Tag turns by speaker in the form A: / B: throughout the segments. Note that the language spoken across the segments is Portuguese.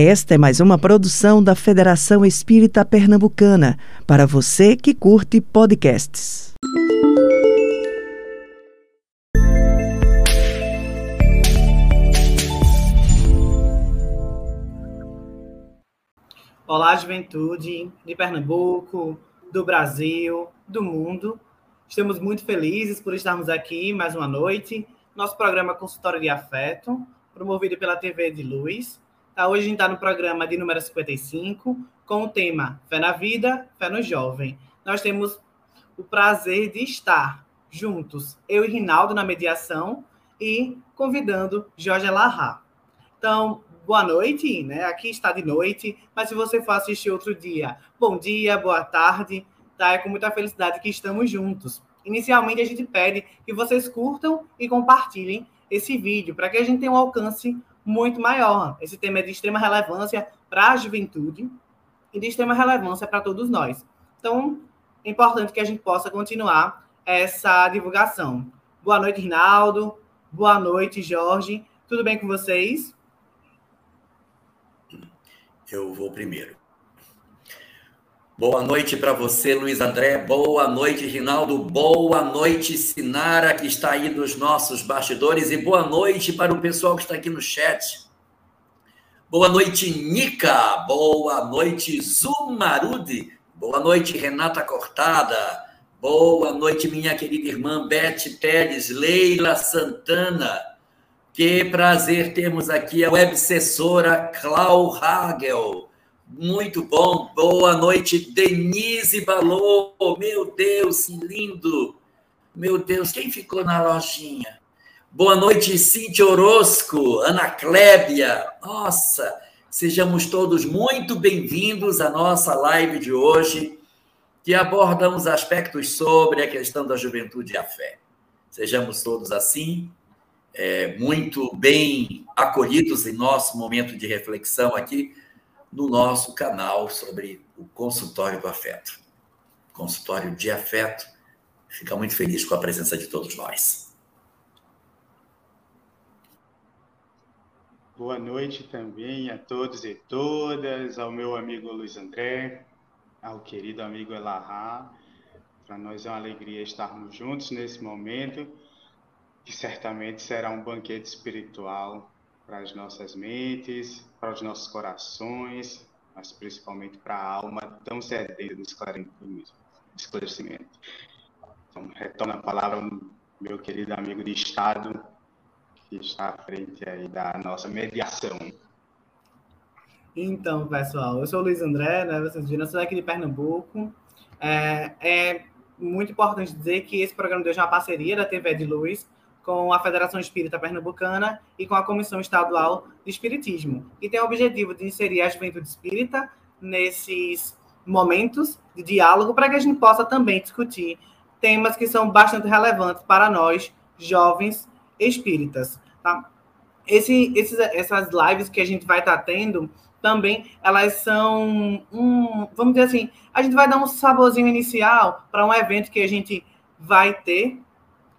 A: Esta é mais uma produção da Federação Espírita Pernambucana, para você que curte podcasts.
B: Olá, juventude de Pernambuco, do Brasil, do mundo. Estamos muito felizes por estarmos aqui mais uma noite. Nosso programa Consultório de Afeto, promovido pela TV de Luz Tá, hoje a gente está no programa de número 55, com o tema Fé na Vida, Fé no Jovem. Nós temos o prazer de estar juntos, eu e Rinaldo na mediação e convidando Jorge Larra. Então, boa noite, né? Aqui está de noite, mas se você for assistir outro dia, bom dia, boa tarde, tá? É com muita felicidade que estamos juntos. Inicialmente, a gente pede que vocês curtam e compartilhem esse vídeo para que a gente tenha um alcance muito maior. Esse tema é de extrema relevância para a juventude e de extrema relevância para todos nós. Então, é importante que a gente possa continuar essa divulgação. Boa noite, Rinaldo. Boa noite, Jorge. Tudo bem com vocês?
C: Eu vou primeiro. Boa noite para você, Luiz André. Boa noite, Rinaldo. Boa noite, Sinara, que está aí nos nossos bastidores. E boa noite para o pessoal que está aqui no chat. Boa noite, Nica. Boa noite, Zumarudi. Boa noite, Renata Cortada. Boa noite, minha querida irmã Beth Teles, Leila Santana. Que prazer termos aqui a websessora Clau Hagel. Muito bom. Boa noite, Denise Balô. Meu Deus, que lindo. Meu Deus, quem ficou na lojinha? Boa noite, Cintia Orosco, Ana Clébia. Nossa, sejamos todos muito bem-vindos à nossa live de hoje, que aborda uns aspectos sobre a questão da juventude e a fé. Sejamos todos assim, é, muito bem acolhidos em nosso momento de reflexão aqui no nosso canal sobre o consultório do afeto. Consultório de afeto. Fica muito feliz com a presença de todos nós.
D: Boa noite também a todos e todas, ao meu amigo Luiz André, ao querido amigo Elahá. Para nós é uma alegria estarmos juntos nesse momento, que certamente será um banquete espiritual para as nossas mentes, para os nossos corações, mas principalmente para a alma tão sedenta de esclarecimento. Então, retorno a palavra meu querido amigo de Estado, que está à frente aí da nossa mediação.
B: Então, pessoal, eu sou o Luiz André, né? Vocês viram, sou aqui de Pernambuco. É, é muito importante dizer que esse programa de hoje é uma parceria da TV de Luz com a Federação Espírita Pernambucana e com a Comissão Estadual de Espiritismo. E tem o objetivo de inserir a juventude espírita nesses momentos de diálogo para que a gente possa também discutir temas que são bastante relevantes para nós, jovens espíritas. Tá? Esse, esses, essas lives que a gente vai estar tá tendo também, elas são um, vamos dizer assim, a gente vai dar um saborzinho inicial para um evento que a gente vai ter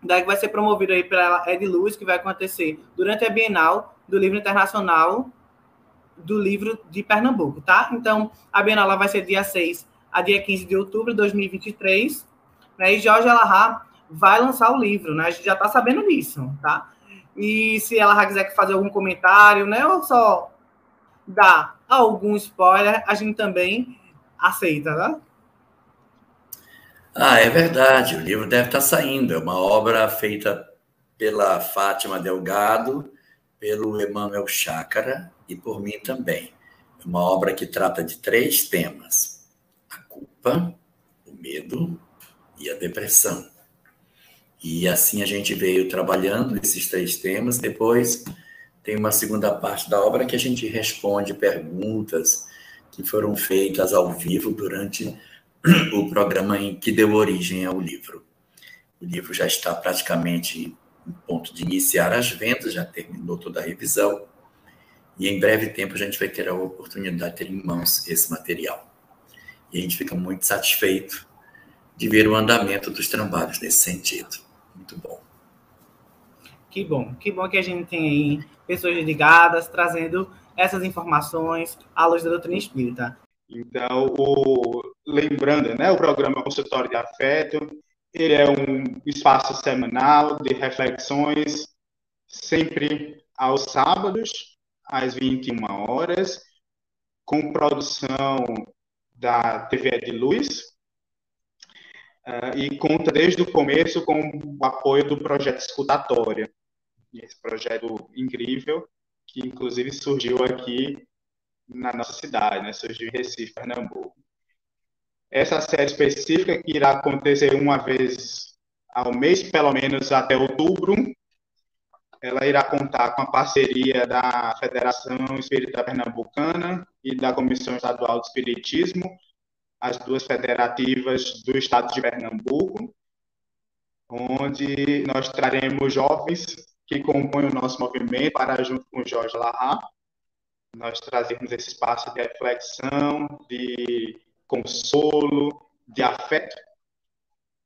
B: daí que vai ser promovido aí pela Ed Luz, que vai acontecer durante a Bienal do Livro Internacional do Livro de Pernambuco, tá? Então, a Bienal vai ser dia 6 a dia 15 de outubro de 2023, né? E Jorge Alahá vai lançar o livro, né? A gente já tá sabendo disso, tá? E se ela quiser fazer algum comentário, né, ou só dar algum spoiler, a gente também aceita, tá?
C: Ah, é verdade, o livro deve estar saindo. É uma obra feita pela Fátima Delgado, pelo Emmanuel Chácara e por mim também. É uma obra que trata de três temas: a culpa, o medo e a depressão. E assim a gente veio trabalhando esses três temas. Depois tem uma segunda parte da obra que a gente responde perguntas que foram feitas ao vivo durante o programa em que deu origem ao livro. O livro já está praticamente em ponto de iniciar as vendas, já terminou toda a revisão, e em breve tempo a gente vai ter a oportunidade de ter em mãos esse material. E a gente fica muito satisfeito de ver o andamento dos trabalhos nesse sentido. Muito bom.
B: Que bom, que bom que a gente tem aí pessoas ligadas, trazendo essas informações à luz da doutrina espírita.
D: Então, o, lembrando, né, o programa Consultório de Afeto, ele é um espaço semanal de reflexões, sempre aos sábados, às 21 horas, com produção da TV de Luz, uh, e conta desde o começo com o apoio do projeto Escutatória, esse projeto incrível, que inclusive surgiu aqui na nossa cidade, né? surgiu em Recife, Pernambuco. Essa série específica que irá acontecer uma vez ao mês, pelo menos até outubro, ela irá contar com a parceria da Federação Espírita Pernambucana e da Comissão Estadual de Espiritismo, as duas federativas do estado de Pernambuco, onde nós traremos jovens que compõem o nosso movimento para, junto com Jorge Larra, nós trazermos esse espaço de reflexão, de consolo, de afeto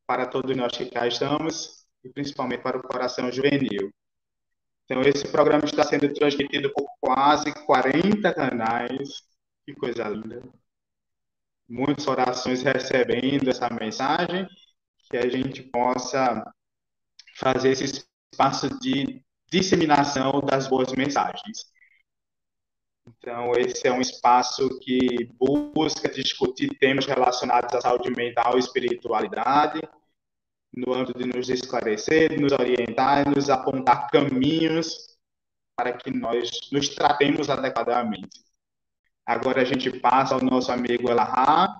D: para todos nós que cá estamos e principalmente para o coração juvenil. Então, esse programa está sendo transmitido por quase 40 canais. Que coisa linda. Muitas orações recebendo essa mensagem, que a gente possa fazer esse espaço de disseminação das boas mensagens. Então, esse é um espaço que busca discutir temas relacionados à saúde mental e espiritualidade, no âmbito de nos esclarecer, nos orientar, nos apontar caminhos para que nós nos tratemos adequadamente. Agora a gente passa ao nosso amigo Elahá,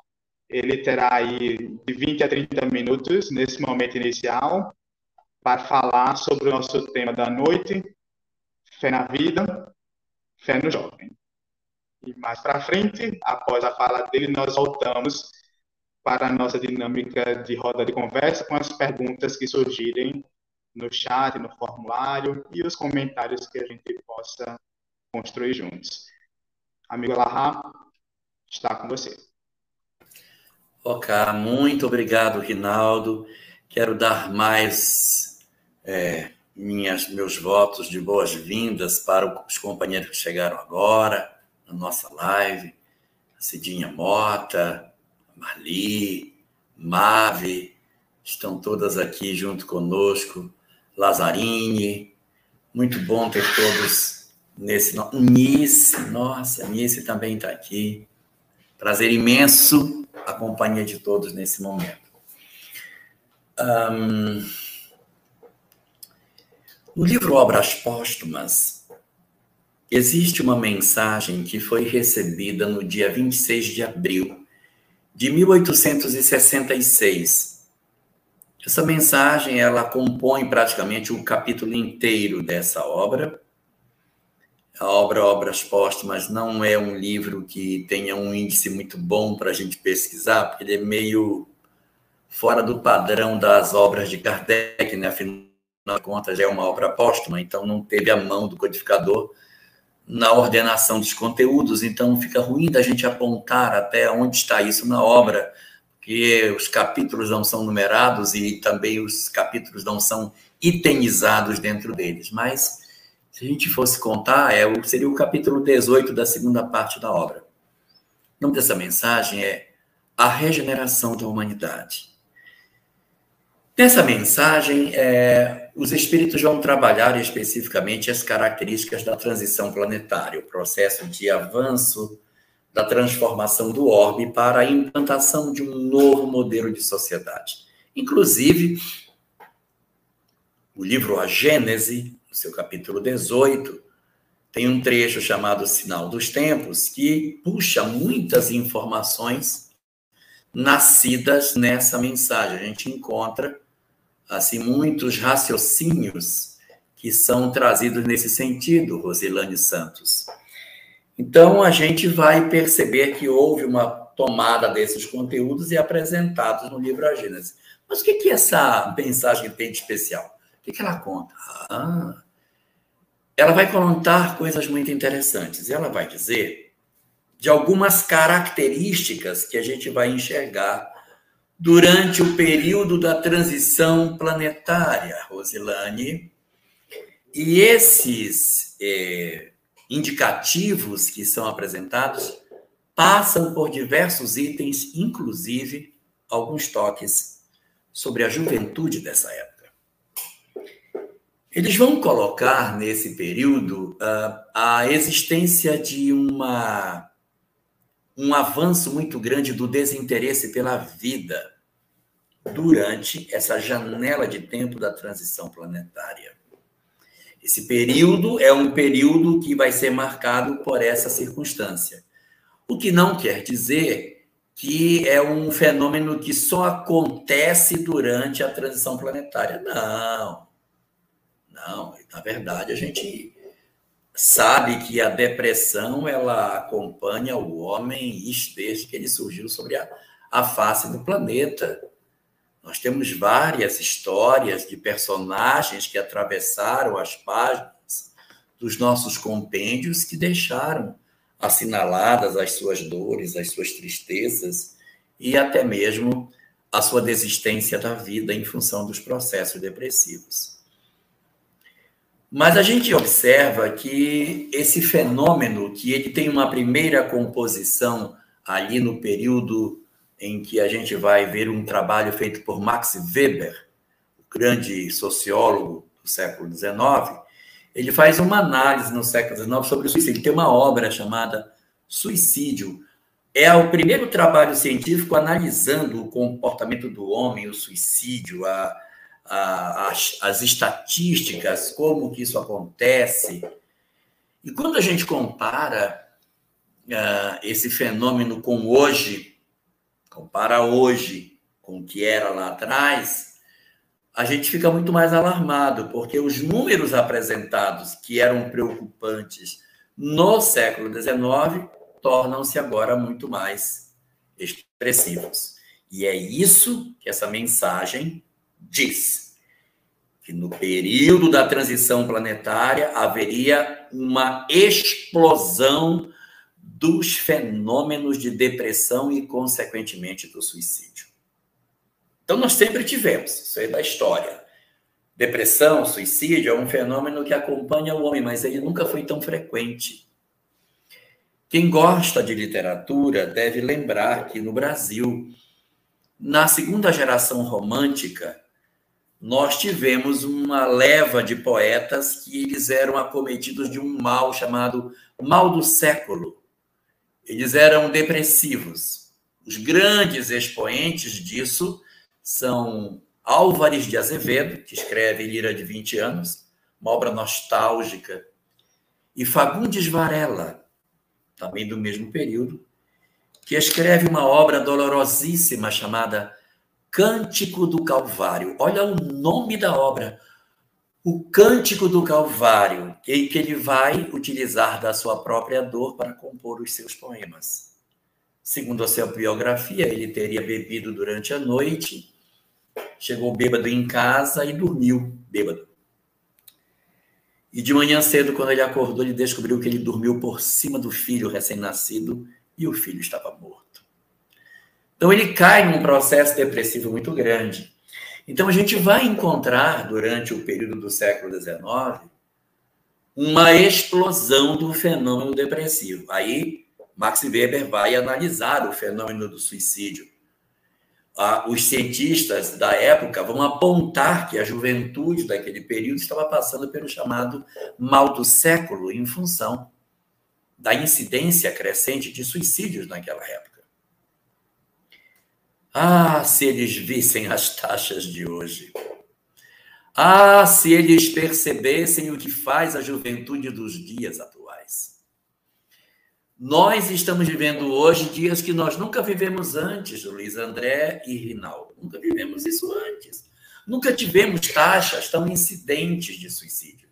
D: ele terá aí de 20 a 30 minutos nesse momento inicial para falar sobre o nosso tema da noite, fé na vida, Fé no Jovem. E mais para frente, após a fala dele, nós voltamos para a nossa dinâmica de roda de conversa com as perguntas que surgirem no chat, no formulário e os comentários que a gente possa construir juntos. Amigo Lahá, está com você.
C: Ok, muito obrigado, Rinaldo. Quero dar mais é, minhas, meus votos de boas-vindas para os companheiros que chegaram agora na nossa live, a Cidinha Mota, a Marli, Mave, estão todas aqui junto conosco, Lazarine, muito bom ter todos nesse... Nice, nossa, Nice também está aqui. Prazer imenso a companhia de todos nesse momento. Um, no livro Obras Póstumas, existe uma mensagem que foi recebida no dia 26 de abril de 1866. Essa mensagem ela compõe praticamente o um capítulo inteiro dessa obra. A obra Obras Póstumas não é um livro que tenha um índice muito bom para a gente pesquisar, porque ele é meio fora do padrão das obras de Kardec, né? Afinal, na conta já é uma obra póstuma, então não teve a mão do codificador na ordenação dos conteúdos, então fica ruim da gente apontar até onde está isso na obra, porque os capítulos não são numerados e também os capítulos não são itemizados dentro deles. Mas, se a gente fosse contar, é, seria o capítulo 18 da segunda parte da obra. O nome dessa mensagem é A Regeneração da Humanidade. Nessa mensagem, é, os espíritos vão trabalhar especificamente as características da transição planetária, o processo de avanço da transformação do orbe para a implantação de um novo modelo de sociedade. Inclusive, o livro A Gênese, no seu capítulo 18, tem um trecho chamado Sinal dos Tempos, que puxa muitas informações nascidas nessa mensagem. A gente encontra assim muitos raciocínios que são trazidos nesse sentido, Rosilane Santos. Então a gente vai perceber que houve uma tomada desses conteúdos e apresentados no livro A. Mas o que que essa mensagem tem de especial? O que, que ela conta? Ah, ela vai contar coisas muito interessantes. Ela vai dizer de algumas características que a gente vai enxergar durante o período da transição planetária, Rosilane. E esses é, indicativos que são apresentados passam por diversos itens, inclusive alguns toques sobre a juventude dessa época. Eles vão colocar nesse período uh, a existência de uma, um avanço muito grande do desinteresse pela vida durante essa janela de tempo da transição planetária. Esse período é um período que vai ser marcado por essa circunstância. O que não quer dizer que é um fenômeno que só acontece durante a transição planetária. Não. Não, na verdade a gente sabe que a depressão ela acompanha o homem desde que ele surgiu sobre a, a face do planeta. Nós temos várias histórias de personagens que atravessaram as páginas dos nossos compêndios que deixaram assinaladas as suas dores, as suas tristezas e até mesmo a sua desistência da vida em função dos processos depressivos. Mas a gente observa que esse fenômeno, que ele tem uma primeira composição ali no período em que a gente vai ver um trabalho feito por Max Weber, o grande sociólogo do século XIX, ele faz uma análise no século XIX sobre o suicídio. Ele tem uma obra chamada Suicídio. É o primeiro trabalho científico analisando o comportamento do homem, o suicídio, a, as, as estatísticas, como que isso acontece. E quando a gente compara uh, esse fenômeno com hoje, compara hoje com o que era lá atrás, a gente fica muito mais alarmado, porque os números apresentados que eram preocupantes no século XIX tornam-se agora muito mais expressivos. E é isso que essa mensagem diz que no período da transição planetária haveria uma explosão dos fenômenos de depressão e, consequentemente, do suicídio. Então, nós sempre tivemos, isso aí é da história. Depressão, suicídio é um fenômeno que acompanha o homem, mas ele nunca foi tão frequente. Quem gosta de literatura deve lembrar que no Brasil, na segunda geração romântica, nós tivemos uma leva de poetas que eles eram acometidos de um mal chamado mal do século. Eles eram depressivos. Os grandes expoentes disso são Álvares de Azevedo, que escreve Lira de 20 anos, uma obra nostálgica, e Fagundes Varela, também do mesmo período, que escreve uma obra dolorosíssima chamada Cântico do Calvário. Olha o nome da obra. O Cântico do Calvário, em que ele vai utilizar da sua própria dor para compor os seus poemas. Segundo a sua biografia, ele teria bebido durante a noite, chegou bêbado em casa e dormiu bêbado. E de manhã cedo, quando ele acordou, ele descobriu que ele dormiu por cima do filho recém-nascido e o filho estava morto. Então, ele cai num processo depressivo muito grande. Então, a gente vai encontrar, durante o período do século XIX, uma explosão do fenômeno depressivo. Aí, Max Weber vai analisar o fenômeno do suicídio. Ah, os cientistas da época vão apontar que a juventude daquele período estava passando pelo chamado mal do século, em função da incidência crescente de suicídios naquela época. Ah, se eles vissem as taxas de hoje. Ah, se eles percebessem o que faz a juventude dos dias atuais. Nós estamos vivendo hoje dias que nós nunca vivemos antes, Luiz André e Rinaldo. Nunca vivemos isso antes. Nunca tivemos taxas tão incidentes de suicídio.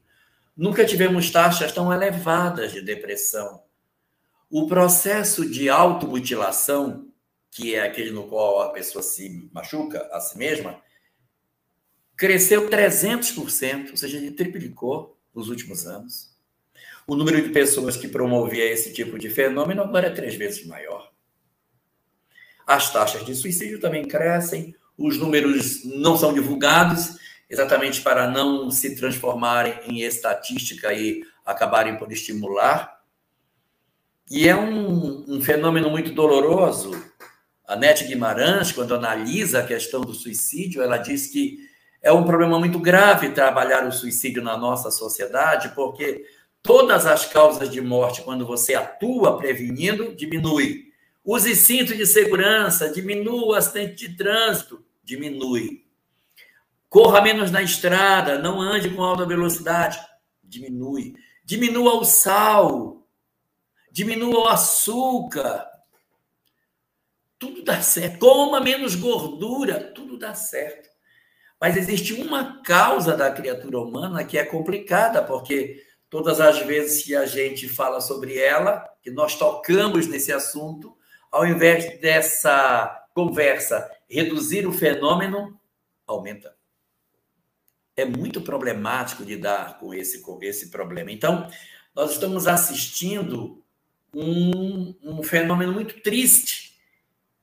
C: Nunca tivemos taxas tão elevadas de depressão. O processo de automutilação que é aquele no qual a pessoa se machuca a si mesma, cresceu 300%, ou seja, ele triplicou nos últimos anos. O número de pessoas que promovia esse tipo de fenômeno agora é três vezes maior. As taxas de suicídio também crescem, os números não são divulgados, exatamente para não se transformarem em estatística e acabarem por estimular. E é um, um fenômeno muito doloroso. A Nete Guimarães, quando analisa a questão do suicídio, ela diz que é um problema muito grave trabalhar o suicídio na nossa sociedade, porque todas as causas de morte, quando você atua prevenindo, diminui. Use cinto de segurança, diminua o acidente de trânsito, diminui. Corra menos na estrada, não ande com alta velocidade, diminui. Diminua o sal, diminua o açúcar. Tudo dá certo. Coma menos gordura, tudo dá certo. Mas existe uma causa da criatura humana que é complicada, porque todas as vezes que a gente fala sobre ela, que nós tocamos nesse assunto, ao invés dessa conversa reduzir o fenômeno, aumenta. É muito problemático lidar com esse, com esse problema. Então, nós estamos assistindo um, um fenômeno muito triste,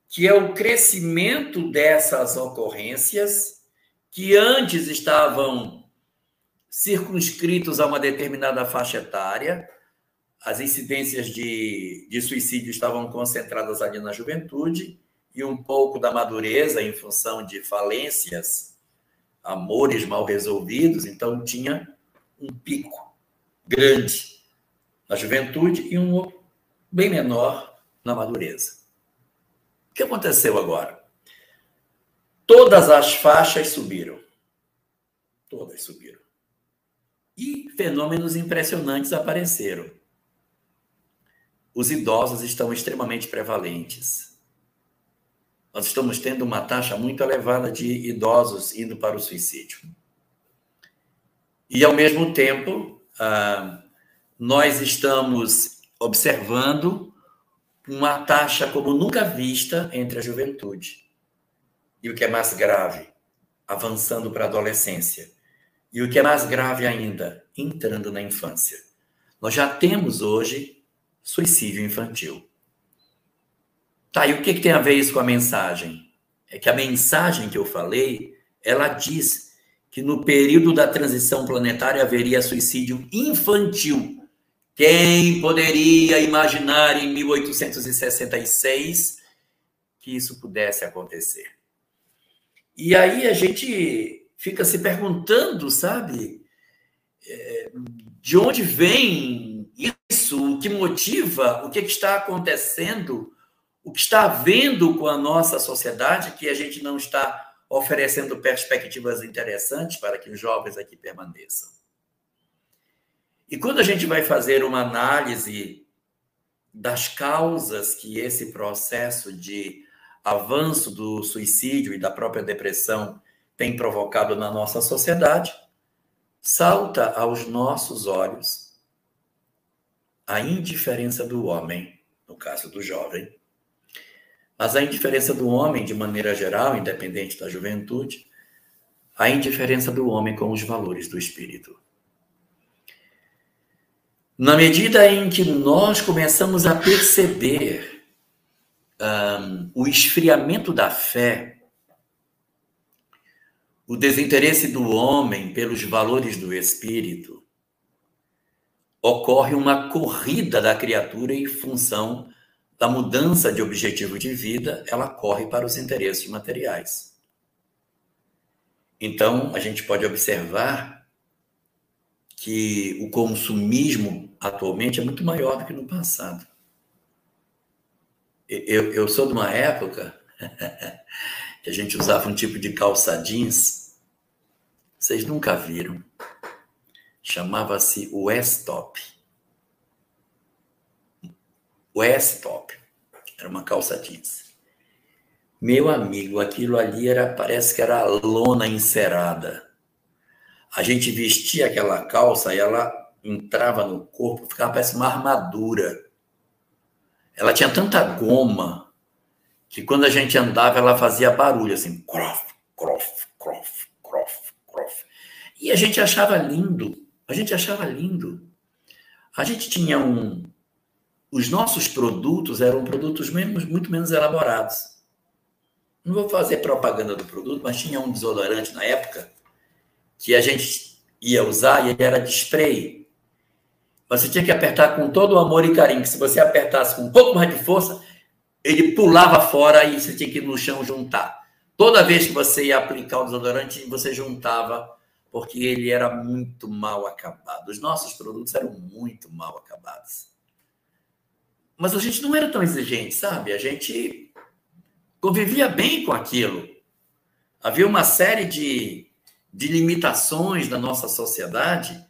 C: que é o crescimento dessas ocorrências que antes estavam circunscritos a uma determinada faixa etária, as incidências de, de suicídio estavam concentradas ali na juventude e um pouco da madureza em função de falências, amores mal resolvidos, então tinha um pico grande na juventude e um bem menor na madureza. Que aconteceu agora? Todas as faixas subiram. Todas subiram. E fenômenos impressionantes apareceram os idosos estão extremamente prevalentes. Nós estamos tendo uma taxa muito elevada de idosos indo para o suicídio. E, ao mesmo tempo, ah, nós estamos observando uma taxa como nunca vista entre a juventude. E o que é mais grave, avançando para a adolescência. E o que é mais grave ainda, entrando na infância. Nós já temos hoje suicídio infantil. Tá, e o que, que tem a ver isso com a mensagem? É que a mensagem que eu falei, ela diz que no período da transição planetária haveria suicídio infantil. Quem poderia imaginar em 1866 que isso pudesse acontecer? E aí a gente fica se perguntando, sabe, é, de onde vem isso, o que motiva, o que está acontecendo, o que está havendo com a nossa sociedade, que a gente não está oferecendo perspectivas interessantes para que os jovens aqui permaneçam. E quando a gente vai fazer uma análise das causas que esse processo de avanço do suicídio e da própria depressão tem provocado na nossa sociedade, salta aos nossos olhos a indiferença do homem, no caso do jovem, mas a indiferença do homem, de maneira geral, independente da juventude, a indiferença do homem com os valores do espírito. Na medida em que nós começamos a perceber um, o esfriamento da fé, o desinteresse do homem pelos valores do espírito, ocorre uma corrida da criatura em função da mudança de objetivo de vida, ela corre para os interesses materiais. Então, a gente pode observar que o consumismo atualmente é muito maior do que no passado. Eu, eu sou de uma época que a gente usava um tipo de calça jeans. Vocês nunca viram chamava-se Westop. Westop. Era uma calça jeans. Meu amigo, aquilo ali era, parece que era lona encerada. A gente vestia aquela calça e ela entrava no corpo, ficava parece uma armadura. Ela tinha tanta goma que quando a gente andava ela fazia barulho assim, crof, crof, crof, crof, crof. E a gente achava lindo. A gente achava lindo. A gente tinha um. Os nossos produtos eram produtos menos, muito menos elaborados. Não vou fazer propaganda do produto, mas tinha um desodorante na época que a gente ia usar e ele era de spray. Você tinha que apertar com todo o amor e carinho, que se você apertasse com um pouco mais de força, ele pulava fora e você tinha que ir no chão juntar. Toda vez que você ia aplicar o desodorante, você juntava, porque ele era muito mal acabado. Os nossos produtos eram muito mal acabados. Mas a gente não era tão exigente, sabe? A gente convivia bem com aquilo. Havia uma série de, de limitações na nossa sociedade,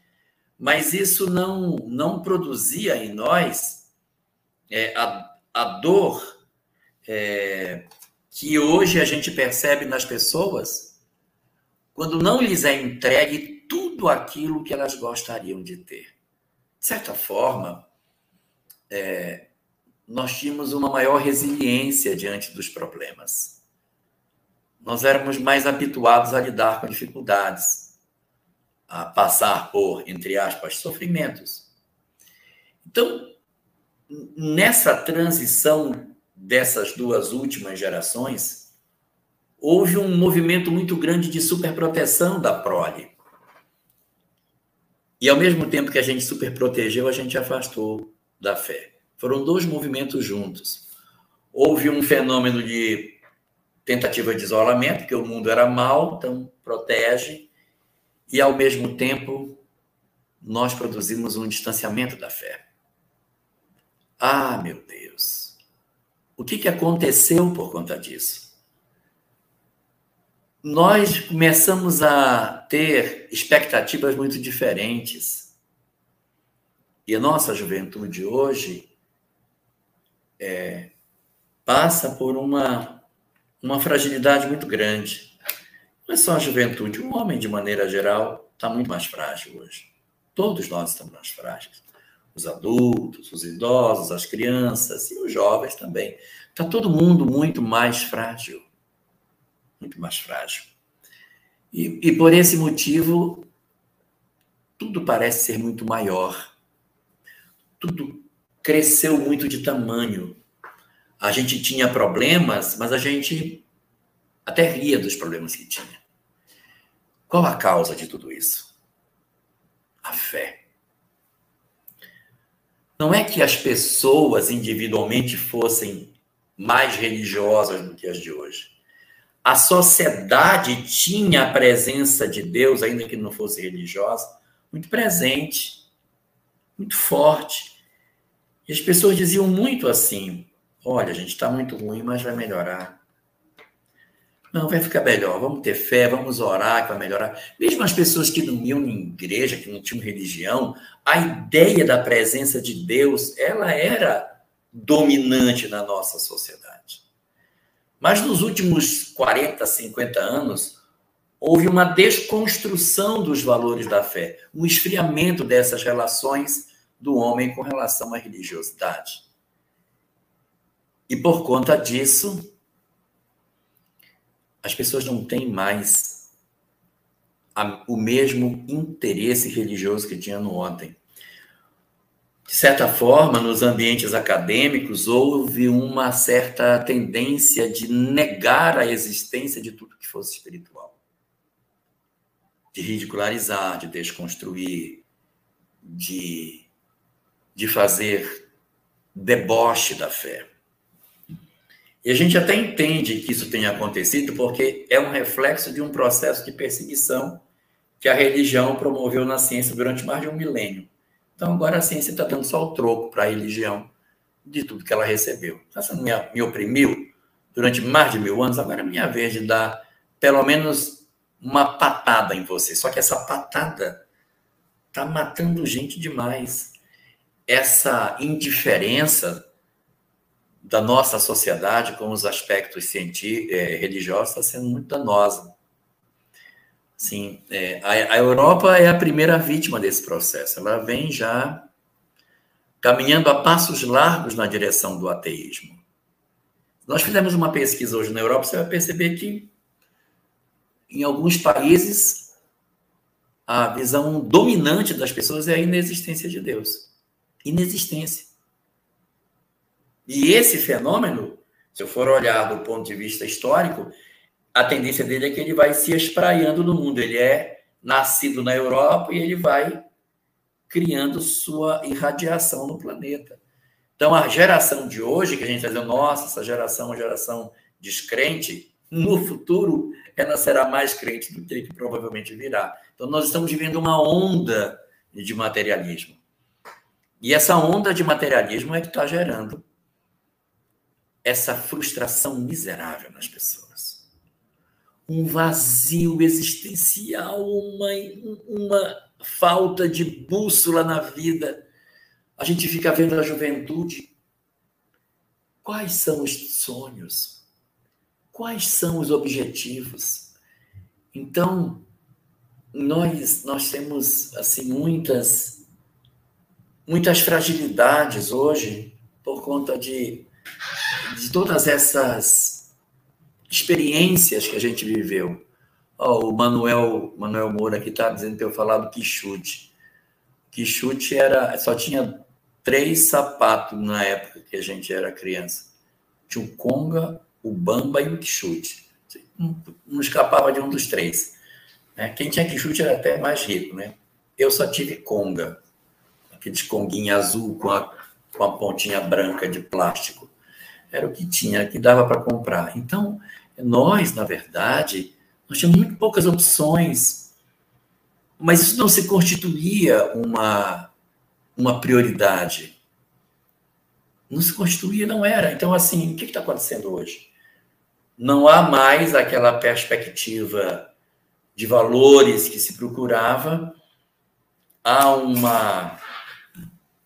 C: mas isso não, não produzia em nós é, a, a dor é, que hoje a gente percebe nas pessoas quando não lhes é entregue tudo aquilo que elas gostariam de ter. De certa forma, é, nós tínhamos uma maior resiliência diante dos problemas. Nós éramos mais habituados a lidar com dificuldades, a passar por, entre aspas, sofrimentos. Então, nessa transição dessas duas últimas gerações, houve um movimento muito grande de superproteção da prole. E ao mesmo tempo que a gente superprotegeu, a gente afastou da fé. Foram dois movimentos juntos. Houve um fenômeno de tentativa de isolamento, porque o mundo era mal, então protege, e ao mesmo tempo nós produzimos um distanciamento da fé. Ah, meu Deus! O que, que aconteceu por conta disso? Nós começamos a ter expectativas muito diferentes. E a nossa juventude hoje é, passa por uma, uma fragilidade muito grande. Não é só a juventude, o homem, de maneira geral, está muito mais frágil hoje. Todos nós estamos mais frágeis. Os adultos, os idosos, as crianças e os jovens também. Está todo mundo muito mais frágil. Muito mais frágil. E, e por esse motivo, tudo parece ser muito maior. Tudo cresceu muito de tamanho. A gente tinha problemas, mas a gente até ria dos problemas que tinha. Qual a causa de tudo isso? A fé. Não é que as pessoas individualmente fossem mais religiosas do que as de hoje. A sociedade tinha a presença de Deus, ainda que não fosse religiosa, muito presente, muito forte. E as pessoas diziam muito assim: olha, a gente está muito ruim, mas vai melhorar. Não, vai ficar melhor, vamos ter fé, vamos orar que vai melhorar. Mesmo as pessoas que não iam em igreja, que não tinham religião, a ideia da presença de Deus, ela era dominante na nossa sociedade. Mas nos últimos 40, 50 anos, houve uma desconstrução dos valores da fé, um esfriamento dessas relações do homem com relação à religiosidade. E por conta disso, as pessoas não têm mais a, o mesmo interesse religioso que tinham ontem. De certa forma, nos ambientes acadêmicos, houve uma certa tendência de negar a existência de tudo que fosse espiritual. De ridicularizar, de desconstruir, de de fazer deboche da fé. E a gente até entende que isso tenha acontecido porque é um reflexo de um processo de perseguição que a religião promoveu na ciência durante mais de um milênio. Então, agora a ciência está dando só o troco para a religião de tudo que ela recebeu. Essa me, me oprimiu durante mais de mil anos, agora é minha vez de dar pelo menos uma patada em você. Só que essa patada está matando gente demais essa indiferença da nossa sociedade com os aspectos é, religiosos está sendo muito danosa. Sim, é, a, a, Europa é a primeira vítima desse processo. Ela vem já caminhando a passos largos na direção do ateísmo. Nós fizemos uma pesquisa hoje na Europa, você vai perceber que em alguns países a visão dominante das pessoas é a inexistência de Deus inexistência. E esse fenômeno, se eu for olhar do ponto de vista histórico, a tendência dele é que ele vai se espraiando no mundo. Ele é nascido na Europa e ele vai criando sua irradiação no planeta. Então, a geração de hoje, que a gente está dizendo, nossa, essa geração é uma geração descrente, no futuro ela será mais crente do que, que provavelmente virá. Então, nós estamos vivendo uma onda de materialismo. E essa onda de materialismo é que está gerando essa frustração miserável nas pessoas. Um vazio existencial, uma, uma falta de bússola na vida. A gente fica vendo a juventude. Quais são os sonhos? Quais são os objetivos? Então, nós nós temos assim muitas muitas fragilidades hoje por conta de, de todas essas experiências que a gente viveu. Oh, o Manuel, Manuel Moura aqui está dizendo que eu falar do Quixute. Quixute era, só tinha três sapatos na época que a gente era criança. Tinha o Conga, o Bamba e o Quixute. Não escapava de um dos três. Né? Quem tinha Quixute era até mais rico. Né? Eu só tive Conga, aqueles conguinha azul com a, com a pontinha branca de plástico. Era o que tinha, que dava para comprar. Então, nós, na verdade, nós tínhamos muito poucas opções, mas isso não se constituía uma, uma prioridade. Não se constituía, não era. Então, assim, o que está acontecendo hoje? Não há mais aquela perspectiva de valores que se procurava, há uma,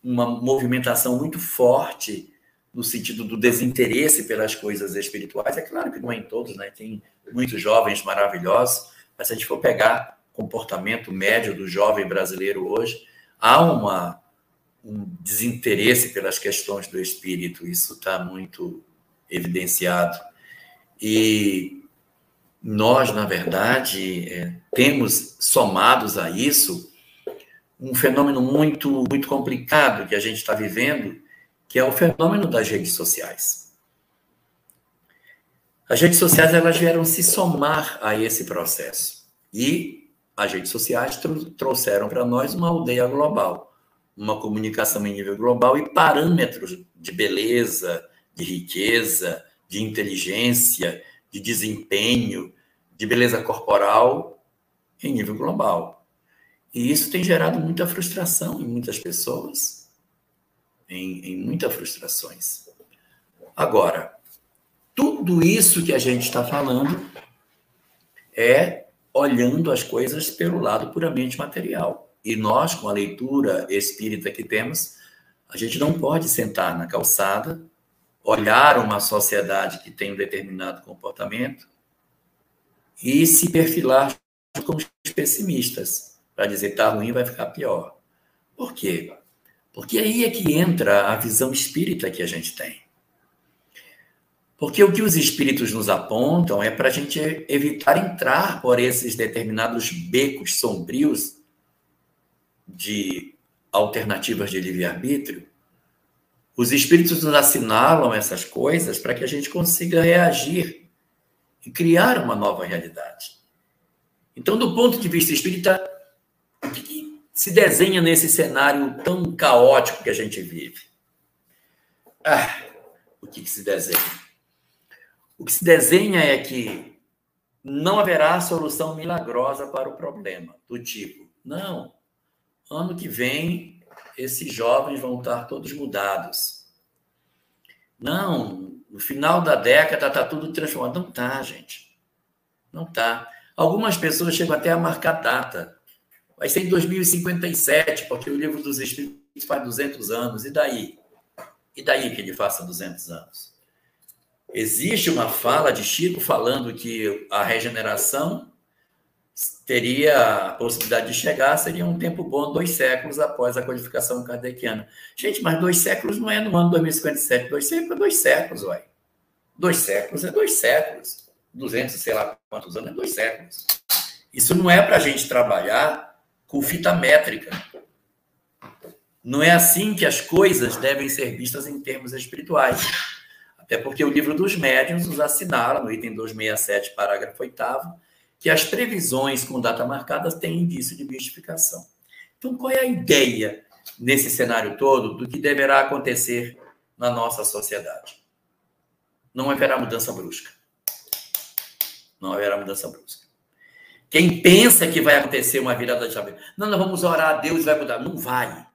C: uma movimentação muito forte no sentido do desinteresse pelas coisas espirituais. É claro que não é em todos, né? Tem muitos jovens maravilhosos, mas se a gente for pegar comportamento médio do jovem brasileiro hoje, há uma, um desinteresse pelas questões do espírito, isso está muito evidenciado. E nós, na verdade, é, temos somados a isso um fenômeno muito, muito complicado que a gente está vivendo, que é o fenômeno das redes sociais. As redes sociais elas vieram se somar a esse processo. E as redes sociais trouxeram para nós uma aldeia global, uma comunicação em nível global e parâmetros de beleza, de riqueza, de inteligência, de desempenho, de beleza corporal em nível global. E isso tem gerado muita frustração em muitas pessoas em, em muitas frustrações. Agora, tudo isso que a gente está falando é olhando as coisas pelo lado puramente material. E nós, com a leitura espírita que temos, a gente não pode sentar na calçada, olhar uma sociedade que tem um determinado comportamento e se perfilar como pessimistas, para dizer está ruim, vai ficar pior. Por quê? Porque aí é que entra a visão espírita que a gente tem. Porque o que os espíritos nos apontam é para a gente evitar entrar por esses determinados becos sombrios de alternativas de livre-arbítrio. Os espíritos nos assinalam essas coisas para que a gente consiga reagir e criar uma nova realidade. Então, do ponto de vista espírita, se desenha nesse cenário tão caótico que a gente vive? Ah, o que, que se desenha? O que se desenha é que não haverá solução milagrosa para o problema, do tipo, não, ano que vem esses jovens vão estar todos mudados. Não, no final da década está tudo transformado. Não está, gente. Não está. Algumas pessoas chegam até a marcar data vai ser em 2057, porque o livro dos Espíritos faz 200 anos, e daí? E daí que ele faça 200 anos? Existe uma fala de Chico falando que a regeneração teria a possibilidade de chegar, seria um tempo bom, dois séculos após a codificação kardeciana. Gente, mas dois séculos não é no ano 2057, dois séculos é dois séculos, uai. Dois séculos é dois séculos. 200, sei lá quantos anos, é dois séculos. Isso não é para a gente trabalhar com fita métrica. Não é assim que as coisas devem ser vistas em termos espirituais. Até porque o livro dos médiuns nos assinala, no item 267, parágrafo 8, que as previsões com data marcada têm indício de mistificação. Então, qual é a ideia nesse cenário todo do que deverá acontecer na nossa sociedade? Não haverá mudança brusca. Não haverá mudança brusca. Quem pensa que vai acontecer uma virada de chave, não, nós vamos orar, Deus vai mudar. Não vai.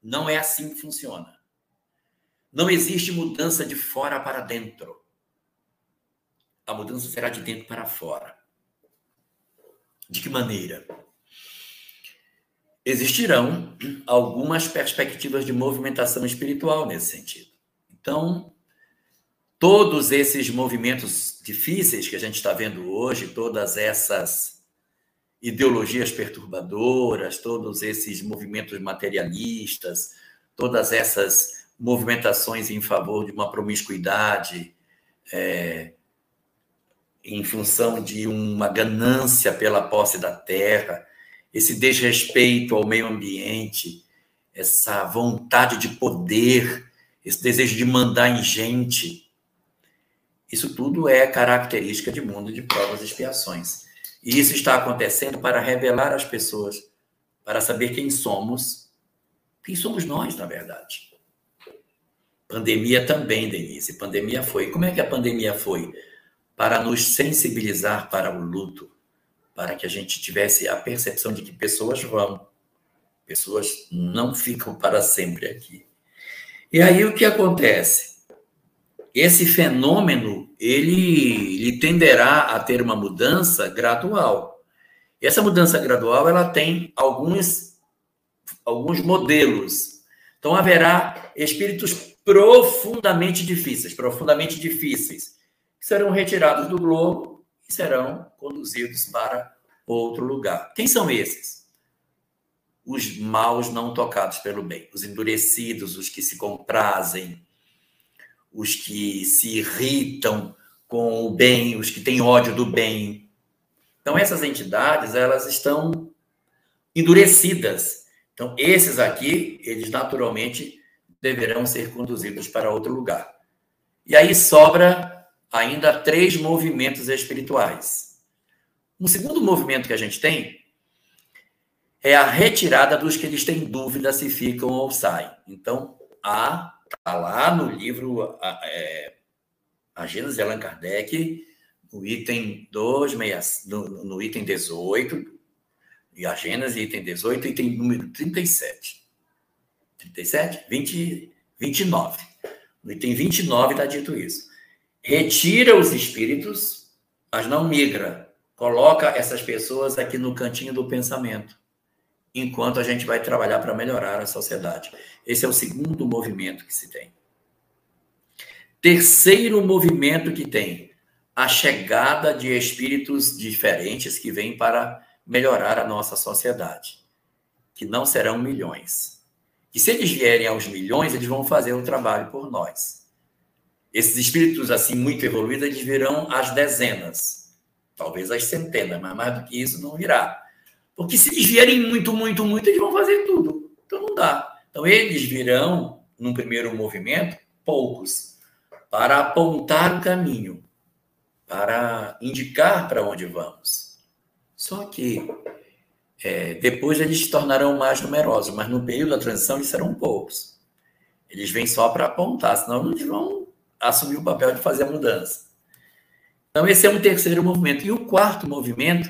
C: Não é assim que funciona. Não existe mudança de fora para dentro. A mudança será de dentro para fora. De que maneira? Existirão algumas perspectivas de movimentação espiritual nesse sentido. Então, todos esses movimentos difíceis que a gente está vendo hoje, todas essas ideologias perturbadoras, todos esses movimentos materialistas, todas essas movimentações em favor de uma promiscuidade, é, em função de uma ganância pela posse da terra, esse desrespeito ao meio ambiente, essa vontade de poder, esse desejo de mandar em gente. Isso tudo é característica de mundo de provas e expiações. E isso está acontecendo para revelar às pessoas, para saber quem somos, quem somos nós, na verdade. Pandemia também, Denise. Pandemia foi. Como é que a pandemia foi? Para nos sensibilizar para o luto, para que a gente tivesse a percepção de que pessoas vão, pessoas não ficam para sempre aqui. E aí o que acontece? Esse fenômeno ele, ele tenderá a ter uma mudança gradual. E essa mudança gradual ela tem alguns alguns modelos. Então haverá espíritos profundamente difíceis, profundamente difíceis, que serão retirados do globo e serão conduzidos para outro lugar. Quem são esses? Os maus não tocados pelo bem, os endurecidos, os que se comprazem, os que se irritam com o bem, os que têm ódio do bem. Então essas entidades, elas estão endurecidas. Então esses aqui, eles naturalmente deverão ser conduzidos para outro lugar. E aí sobra ainda três movimentos espirituais. Um segundo movimento que a gente tem é a retirada dos que eles têm dúvida se ficam ou saem. Então, a está lá no livro é, a Gênesis de Allan Kardec, no item 2, no, no item 18, e a Gênesis, item 18, item número 37. 37? 20, 29. No item 29 está dito isso. Retira os espíritos, mas não migra. Coloca essas pessoas aqui no cantinho do pensamento, enquanto a gente vai trabalhar para melhorar a sociedade. Esse é o segundo movimento que se tem. Terceiro movimento que tem, a chegada de espíritos diferentes que vêm para melhorar a nossa sociedade, que não serão milhões que se eles vierem aos milhões, eles vão fazer o trabalho por nós. Esses espíritos assim muito evoluídos, eles virão às dezenas, talvez às centenas, mas mais do que isso não virá. Porque se eles vierem muito, muito, muito, eles vão fazer tudo. Então não dá. Então eles virão, num primeiro movimento, poucos, para apontar o caminho, para indicar para onde vamos. Só que é, depois eles se tornarão mais numerosos, mas no período da transição eles serão poucos. Eles vêm só para apontar, senão eles vão assumir o papel de fazer a mudança. Então, esse é um terceiro movimento. E o quarto movimento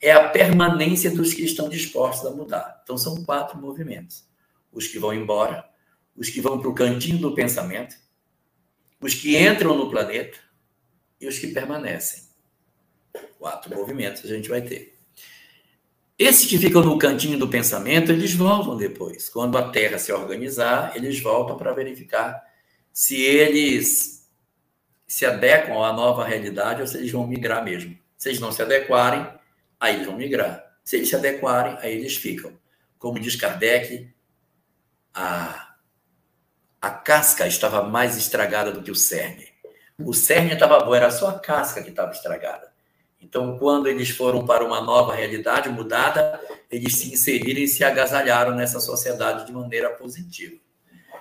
C: é a permanência dos que estão dispostos a mudar. Então, são quatro movimentos: os que vão embora, os que vão para o cantinho do pensamento, os que entram no planeta e os que permanecem. Quatro movimentos a gente vai ter. Esses que ficam no cantinho do pensamento, eles voltam depois. Quando a Terra se organizar, eles voltam para verificar se eles se adequam à nova realidade ou se eles vão migrar mesmo. Se eles não se adequarem, aí vão migrar. Se eles se adequarem, aí eles ficam. Como diz Kardec, a, a casca estava mais estragada do que o cerne. O cerne estava bom, era só a casca que estava estragada. Então, quando eles foram para uma nova realidade mudada, eles se inseriram e se agasalharam nessa sociedade de maneira positiva.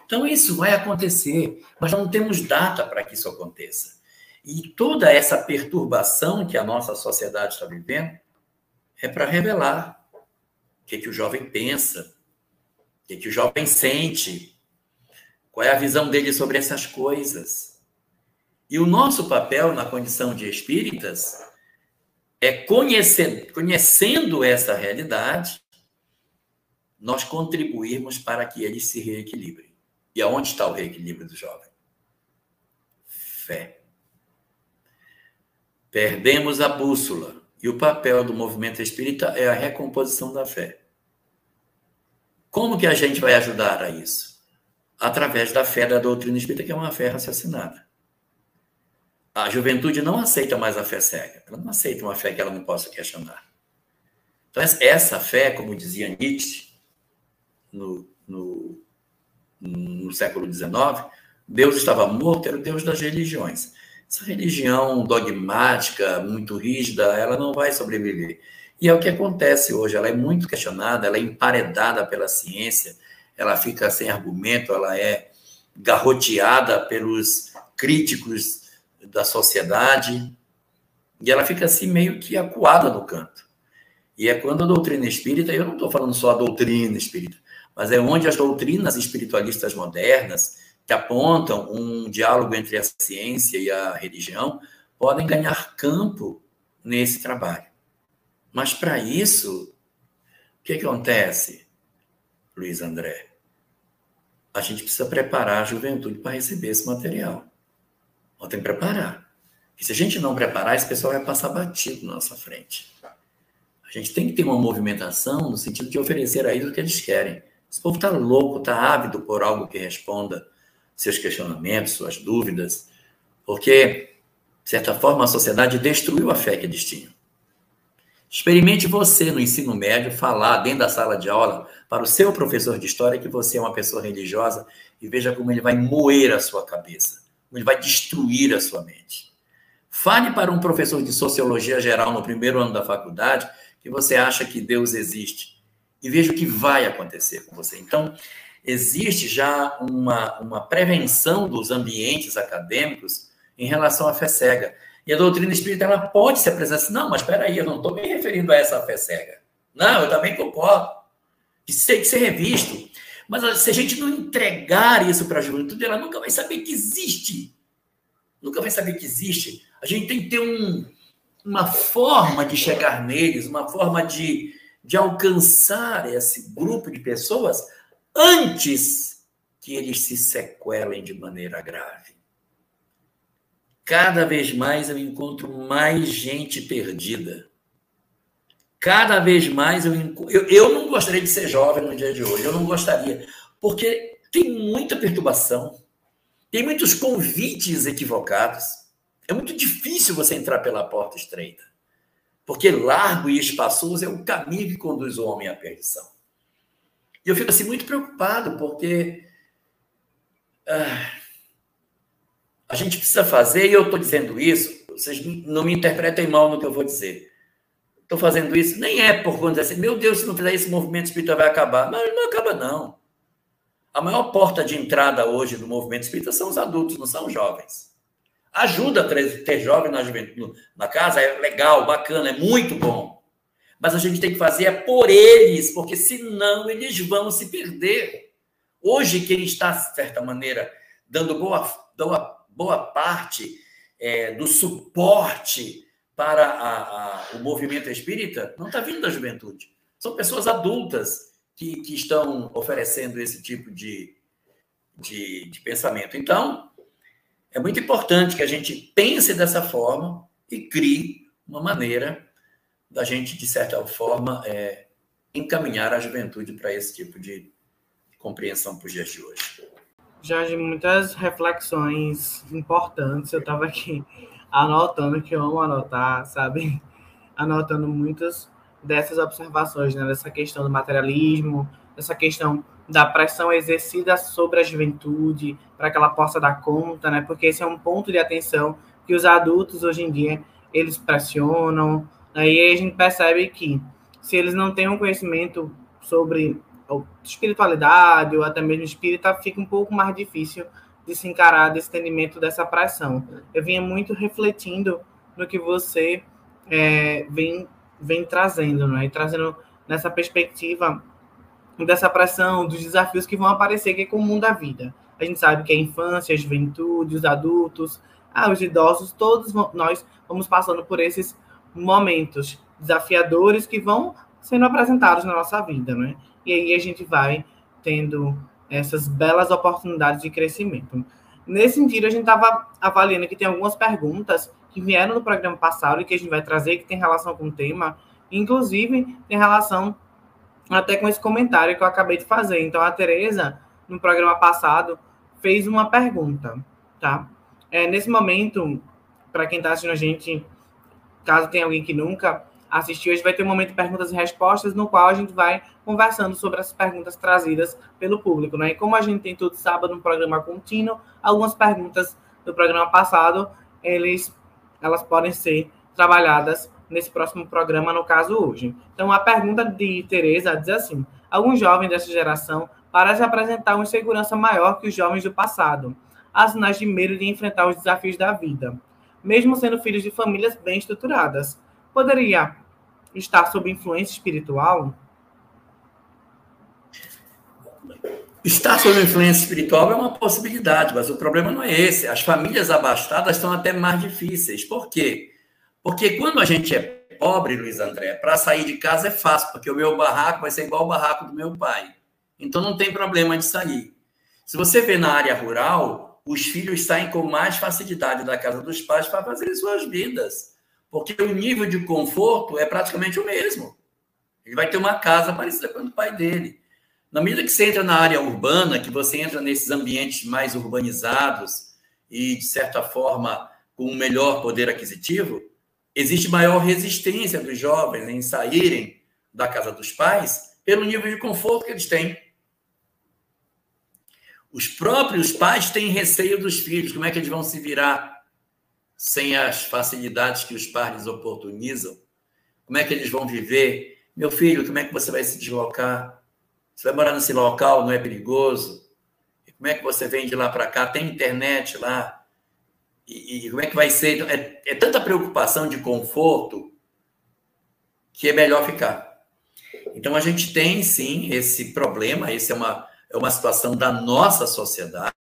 C: Então, isso vai acontecer, mas não temos data para que isso aconteça. E toda essa perturbação que a nossa sociedade está vivendo é para revelar que, que o jovem pensa, o que, que o jovem sente, qual é a visão dele sobre essas coisas. E o nosso papel na condição de espíritas é conhecendo, conhecendo essa realidade, nós contribuirmos para que ele se reequilibre. E aonde está o reequilíbrio do jovem? Fé. Perdemos a bússola. E o papel do movimento espírita é a recomposição da fé. Como que a gente vai ajudar a isso? Através da fé da doutrina espírita, que é uma fé raciocinada. A juventude não aceita mais a fé cega. Ela não aceita uma fé que ela não possa questionar. Então, essa fé, como dizia Nietzsche no, no, no século XIX, Deus estava morto, era o Deus das religiões. Essa religião dogmática, muito rígida, ela não vai sobreviver. E é o que acontece hoje. Ela é muito questionada, ela é emparedada pela ciência, ela fica sem argumento, ela é garroteada pelos críticos da sociedade, e ela fica assim meio que acuada no canto. E é quando a doutrina espírita, eu não estou falando só a doutrina espírita, mas é onde as doutrinas espiritualistas modernas, que apontam um diálogo entre a ciência e a religião, podem ganhar campo nesse trabalho. Mas para isso, o que acontece, Luiz André? A gente precisa preparar a juventude para receber esse material. Nós temos que preparar. E se a gente não preparar, esse pessoal vai passar batido na nossa frente. A gente tem que ter uma movimentação no sentido de oferecer a eles o que eles querem. Esse povo está louco, está ávido por algo que responda seus questionamentos, suas dúvidas, porque, de certa forma, a sociedade destruiu a fé que eles tinham. Experimente você, no ensino médio, falar dentro da sala de aula para o seu professor de história que você é uma pessoa religiosa e veja como ele vai moer a sua cabeça ele vai destruir a sua mente. Fale para um professor de sociologia geral no primeiro ano da faculdade que você acha que Deus existe e veja o que vai acontecer com você. Então, existe já uma, uma prevenção dos ambientes acadêmicos em relação à fé cega. E a doutrina espírita ela pode se apresentar assim, não, mas espera aí, eu não estou me referindo a essa fé cega. Não, eu também concordo. Isso tem que ser revisto. Mas se a gente não entregar isso para a juventude, ela nunca vai saber que existe. Nunca vai saber que existe. A gente tem que ter um, uma forma de chegar neles, uma forma de, de alcançar esse grupo de pessoas antes que eles se sequelem de maneira grave. Cada vez mais eu encontro mais gente perdida Cada vez mais eu, eu, eu não gostaria de ser jovem no dia de hoje, eu não gostaria, porque tem muita perturbação, tem muitos convites equivocados. É muito difícil você entrar pela porta estreita, porque largo e espaçoso é o caminho que conduz o homem à perdição. E eu fico assim muito preocupado, porque ah, a gente precisa fazer, e eu estou dizendo isso, vocês não me interpretem mal no que eu vou dizer estou fazendo isso, nem é por conta assim, meu Deus, se não fizer isso, o movimento espírita vai acabar. Não, não acaba, não. A maior porta de entrada hoje do movimento espírita são os adultos, não são os jovens. Ajuda a ter jovem na, na casa, é legal, bacana, é muito bom. Mas a gente tem que fazer é por eles, porque senão eles vão se perder. Hoje, quem está, de certa maneira, dando boa, boa, boa parte é, do suporte para a, a, o movimento espírita não está vindo da juventude. São pessoas adultas que, que estão oferecendo esse tipo de, de, de pensamento. Então, é muito importante que a gente pense dessa forma e crie uma maneira da gente, de certa forma, é, encaminhar a juventude para esse tipo de compreensão para os dias de hoje.
B: Jorge, muitas reflexões importantes. Eu estava aqui anotando, que eu amo anotar, sabe? Anotando muitas dessas observações, né? Dessa questão do materialismo, dessa questão da pressão exercida sobre a juventude, para que ela possa dar conta, né? Porque esse é um ponto de atenção que os adultos hoje em dia eles pressionam. Aí a gente percebe que se eles não têm um conhecimento sobre espiritualidade ou até mesmo espírita, fica um pouco mais difícil de se encarar desse entendimento dessa pressão. Eu vinha muito refletindo no que você é, vem, vem trazendo, né? E trazendo nessa perspectiva dessa pressão, dos desafios que vão aparecer que é comum da vida. A gente sabe que a infância, a juventude, os adultos, ah, os idosos, todos nós vamos passando por esses momentos desafiadores que vão sendo apresentados na nossa vida, né? E aí a gente vai tendo essas belas oportunidades de crescimento. Nesse sentido, a gente estava avaliando que tem algumas perguntas que vieram do programa passado e que a gente vai trazer, que tem relação com o tema, inclusive tem relação até com esse comentário que eu acabei de fazer. Então, a Tereza, no programa passado, fez uma pergunta, tá? É, nesse momento, para quem está assistindo a gente, caso tenha alguém que nunca assistiu, gente vai ter um momento de perguntas e respostas, no qual a gente vai conversando sobre as perguntas trazidas pelo público, né? E como a gente tem todo sábado um programa contínuo, algumas perguntas do programa passado, eles, elas podem ser trabalhadas nesse próximo programa, no caso hoje. Então, a pergunta de Tereza diz assim: alguns jovens dessa geração parecem apresentar uma insegurança maior que os jovens do passado. Há sinais de medo de enfrentar os desafios da vida, mesmo sendo filhos de famílias bem estruturadas. Poderia estar sob influência espiritual?
C: Estar sob influência espiritual é uma possibilidade, mas o problema não é esse. As famílias abastadas estão até mais difíceis. Por quê? Porque quando a gente é pobre, Luiz André, para sair de casa é fácil, porque o meu barraco vai ser igual ao barraco do meu pai. Então não tem problema de sair. Se você vê na área rural, os filhos saem com mais facilidade da casa dos pais para fazer suas vidas. Porque o nível de conforto é praticamente o mesmo. Ele vai ter uma casa parecida com do pai dele. Na medida que você entra na área urbana, que você entra nesses ambientes mais urbanizados e, de certa forma, com um melhor poder aquisitivo, existe maior resistência dos jovens em saírem da casa dos pais pelo nível de conforto que eles têm. Os próprios pais têm receio dos filhos, como é que eles vão se virar sem as facilidades que os pais lhes oportunizam? Como é que eles vão viver? Meu filho, como é que você vai se deslocar? Você vai morar nesse local, não é perigoso? Como é que você vem de lá para cá? Tem internet lá? E, e, como é que vai ser? Então, é, é tanta preocupação de conforto que é melhor ficar. Então a gente tem sim esse problema, esse é uma, é uma situação da nossa sociedade,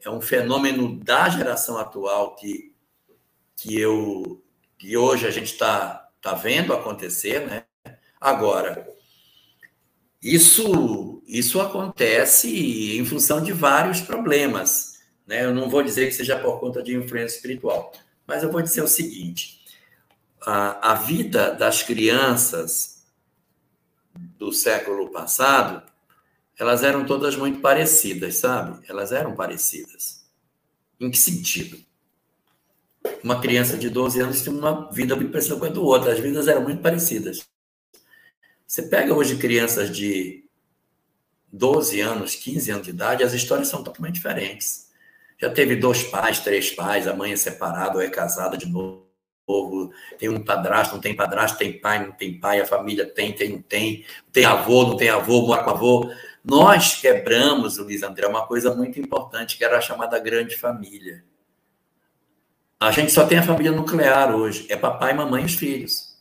C: é um fenômeno da geração atual que, que eu que hoje a gente está tá vendo acontecer, né? Agora, isso isso acontece em função de vários problemas. Né? Eu não vou dizer que seja por conta de influência espiritual, mas eu vou dizer o seguinte: a, a vida das crianças do século passado, elas eram todas muito parecidas, sabe? Elas eram parecidas. Em que sentido? Uma criança de 12 anos tinha uma vida muito parecida com a do outro, as vidas eram muito parecidas. Você pega hoje crianças de 12 anos, 15 anos de idade, as histórias são totalmente diferentes. Já teve dois pais, três pais, a mãe é separada ou é casada de novo. Tem um padrasto, não tem padrasto, tem pai, não tem pai, a família tem, tem, não tem, tem avô, não tem avô, mora com avô. Nós quebramos, Luiz André, uma coisa muito importante, que era a chamada grande família. A gente só tem a família nuclear hoje, é papai, mamãe e os filhos.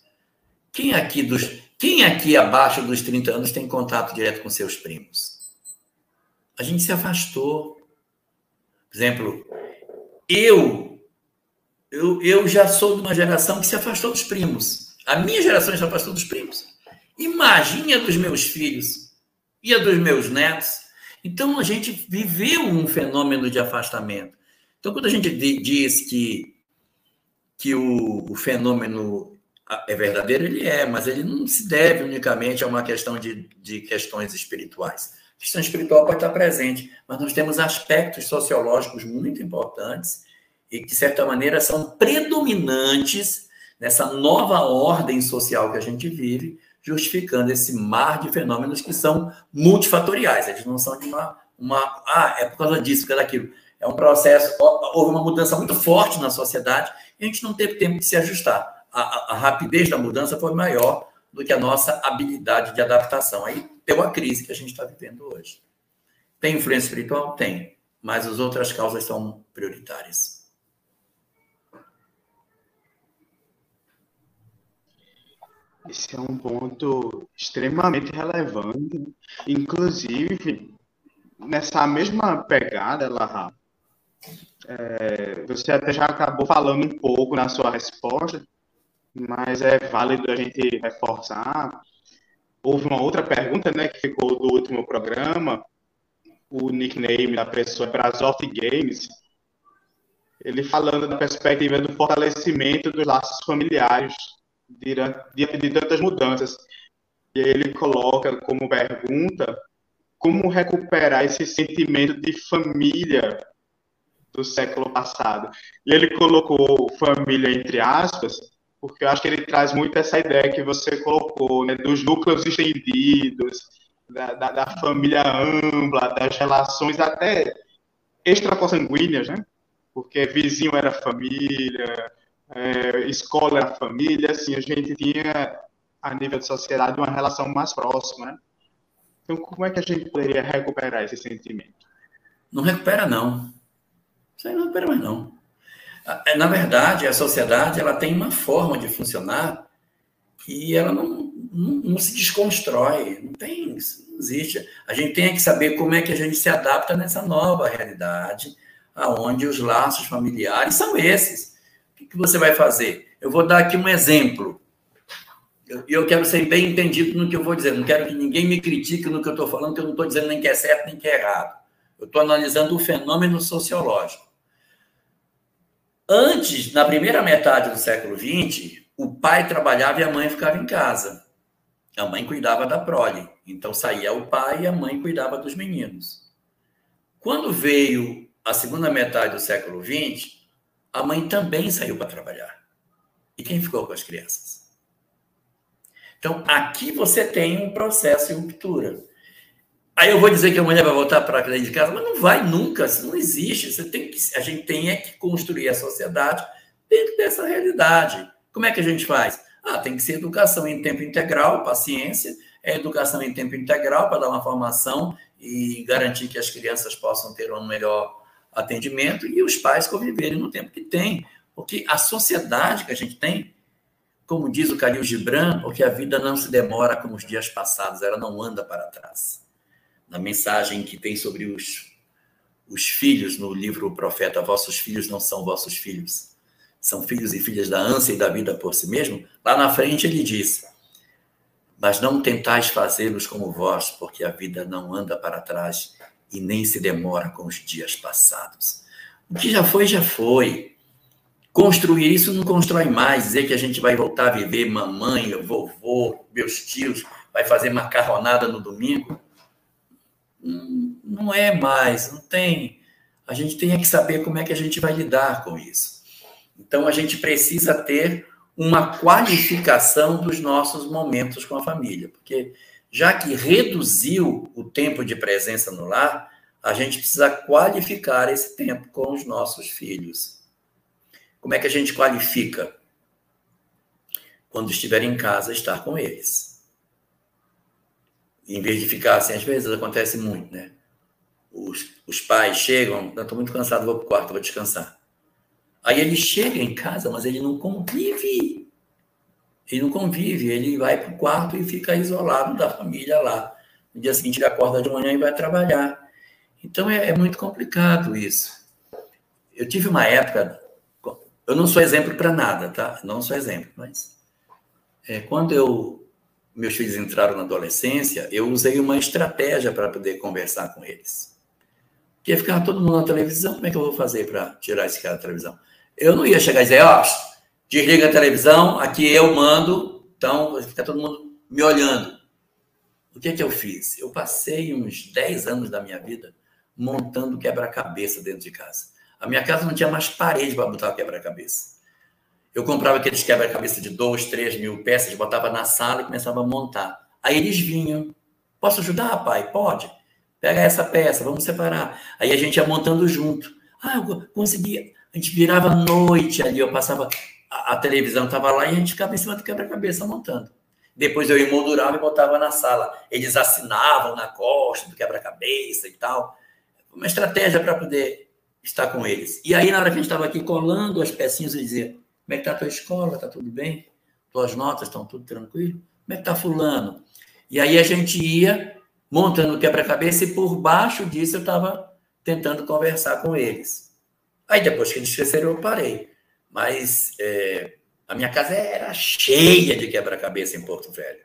C: Quem aqui dos quem aqui abaixo dos 30 anos tem contato direto com seus primos? A gente se afastou. Por exemplo, eu, eu, eu já sou de uma geração que se afastou dos primos. A minha geração se afastou dos primos. Imagine a dos meus filhos e a dos meus netos. Então, a gente viveu um fenômeno de afastamento. Então, quando a gente diz que, que o, o fenômeno é verdadeiro, ele é, mas ele não se deve unicamente a uma questão de, de questões espirituais questão espiritual pode estar presente, mas nós temos aspectos sociológicos muito importantes e que, de certa maneira, são predominantes nessa nova ordem social que a gente vive, justificando esse mar de fenômenos que são multifatoriais. Eles não são de uma, uma. Ah, é por causa disso, por causa daquilo. É um processo. Houve uma mudança muito forte na sociedade e a gente não teve tempo de se ajustar. A, a, a rapidez da mudança foi maior do que a nossa habilidade de adaptação. Aí deu a crise que a gente está vivendo hoje. Tem influência espiritual? Tem, mas as outras causas são prioritárias.
D: Esse é um ponto extremamente relevante. Inclusive, nessa mesma pegada, Larra, é, você até já acabou falando um pouco na sua resposta, mas é válido a gente reforçar. Houve uma outra pergunta, né, que ficou do último programa, o nickname da pessoa é Brazoff Games, ele falando da perspectiva do fortalecimento dos laços familiares diante de tantas mudanças. E ele coloca como pergunta como recuperar esse sentimento de família do século passado. E ele colocou família entre aspas, porque eu acho que ele traz muito essa ideia que você colocou, né, dos núcleos estendidos, da, da, da família ampla, das relações até extraconsanguíneas, né? Porque vizinho era família, é, escola era família, assim, a gente tinha, a nível de sociedade, uma relação mais próxima, né? Então, como é que a gente poderia recuperar esse sentimento?
C: Não recupera, não. Isso aí não recupera mais, não. É, na verdade, a sociedade ela tem uma forma de funcionar que ela não, não, não se desconstrói, não tem, não existe. A gente tem que saber como é que a gente se adapta nessa nova realidade, aonde os laços familiares são esses. Que, que você vai fazer? Eu vou dar aqui um exemplo. E eu, eu, quero ser bem entendido no que eu vou dizer. Não quero que ninguém me critique no que eu estou falando, que eu não estou dizendo nem que é certo nem que é errado. Eu estou analisando o fenômeno sociológico. Antes, na primeira metade do século XX, o pai trabalhava e a mãe ficava em casa. A mãe cuidava da prole. Então saía o pai e a mãe cuidava dos meninos. Quando veio a segunda metade do século XX, a mãe também saiu para trabalhar. E quem ficou com as crianças? Então, aqui você tem um processo de ruptura. Aí eu vou dizer que a mulher vai voltar para dentro de casa, mas não vai nunca, isso não existe. Você tem que, a gente tem é que construir a sociedade dentro dessa realidade. Como é que a gente faz? Ah, tem que ser educação em tempo integral, paciência, é educação em tempo integral para dar uma formação e garantir que as crianças possam ter um melhor atendimento e os pais conviverem no tempo que tem. Porque a sociedade que a gente tem, como diz o Khalil Gibran, porque a vida não se demora como os dias passados, ela não anda para trás. Na mensagem que tem sobre os, os filhos no livro O Profeta, vossos filhos não são vossos filhos, são filhos e filhas da ânsia e da vida por si mesmo, lá na frente ele diz, mas não tentais fazê-los como vós, porque a vida não anda para trás e nem se demora com os dias passados. O que já foi, já foi. Construir isso não constrói mais. Dizer que a gente vai voltar a viver mamãe, vovô, meus tios, vai fazer macarronada no domingo não é mais, não tem. A gente tem que saber como é que a gente vai lidar com isso. Então, a gente precisa ter uma qualificação dos nossos momentos com a família, porque já que reduziu o tempo de presença no lar, a gente precisa qualificar esse tempo com os nossos filhos. Como é que a gente qualifica? Quando estiver em casa, estar com eles em vez de ficar assim, às vezes acontece muito, né? Os, os pais chegam, estou muito cansado, vou para o quarto, vou descansar. Aí ele chega em casa, mas ele não convive. Ele não convive, ele vai para o quarto e fica isolado da família lá. No dia seguinte ele acorda de manhã e vai trabalhar. Então é, é muito complicado isso. Eu tive uma época, eu não sou exemplo para nada, tá? Não sou exemplo, mas é, quando eu meus filhos entraram na adolescência, eu usei uma estratégia para poder conversar com eles. Porque ficar todo mundo na televisão, como é que eu vou fazer para tirar esse cara da televisão? Eu não ia chegar e dizer, ó, oh, desliga a televisão, aqui eu mando, então fica todo mundo me olhando. O que é que eu fiz? Eu passei uns 10 anos da minha vida montando quebra-cabeça dentro de casa. A minha casa não tinha mais parede para botar quebra-cabeça. Eu comprava aqueles quebra-cabeça de dois, três mil peças, botava na sala e começava a montar. Aí eles vinham. Posso ajudar, pai? Pode. Pega essa peça, vamos separar. Aí a gente ia montando junto. Ah, eu conseguia. A gente virava noite ali, eu passava. A, televisão estava lá e a gente ficava em cima do quebra-cabeça montando. Depois eu emoldurava e botava na sala. Eles assinavam na costa do quebra-cabeça e tal. Uma estratégia para poder estar com eles. E aí, na hora que a gente estava aqui colando as pecinhas, eu dizia: como é que está a tua escola? Está tudo bem? Tuas notas estão tudo tranquilo? Como é que está fulano? E aí a gente ia montando o quebra-cabeça e por baixo disso eu estava tentando conversar com eles. Aí depois que eles cresceram eu parei. Mas é, a minha casa era cheia de quebra-cabeça em Porto Velho.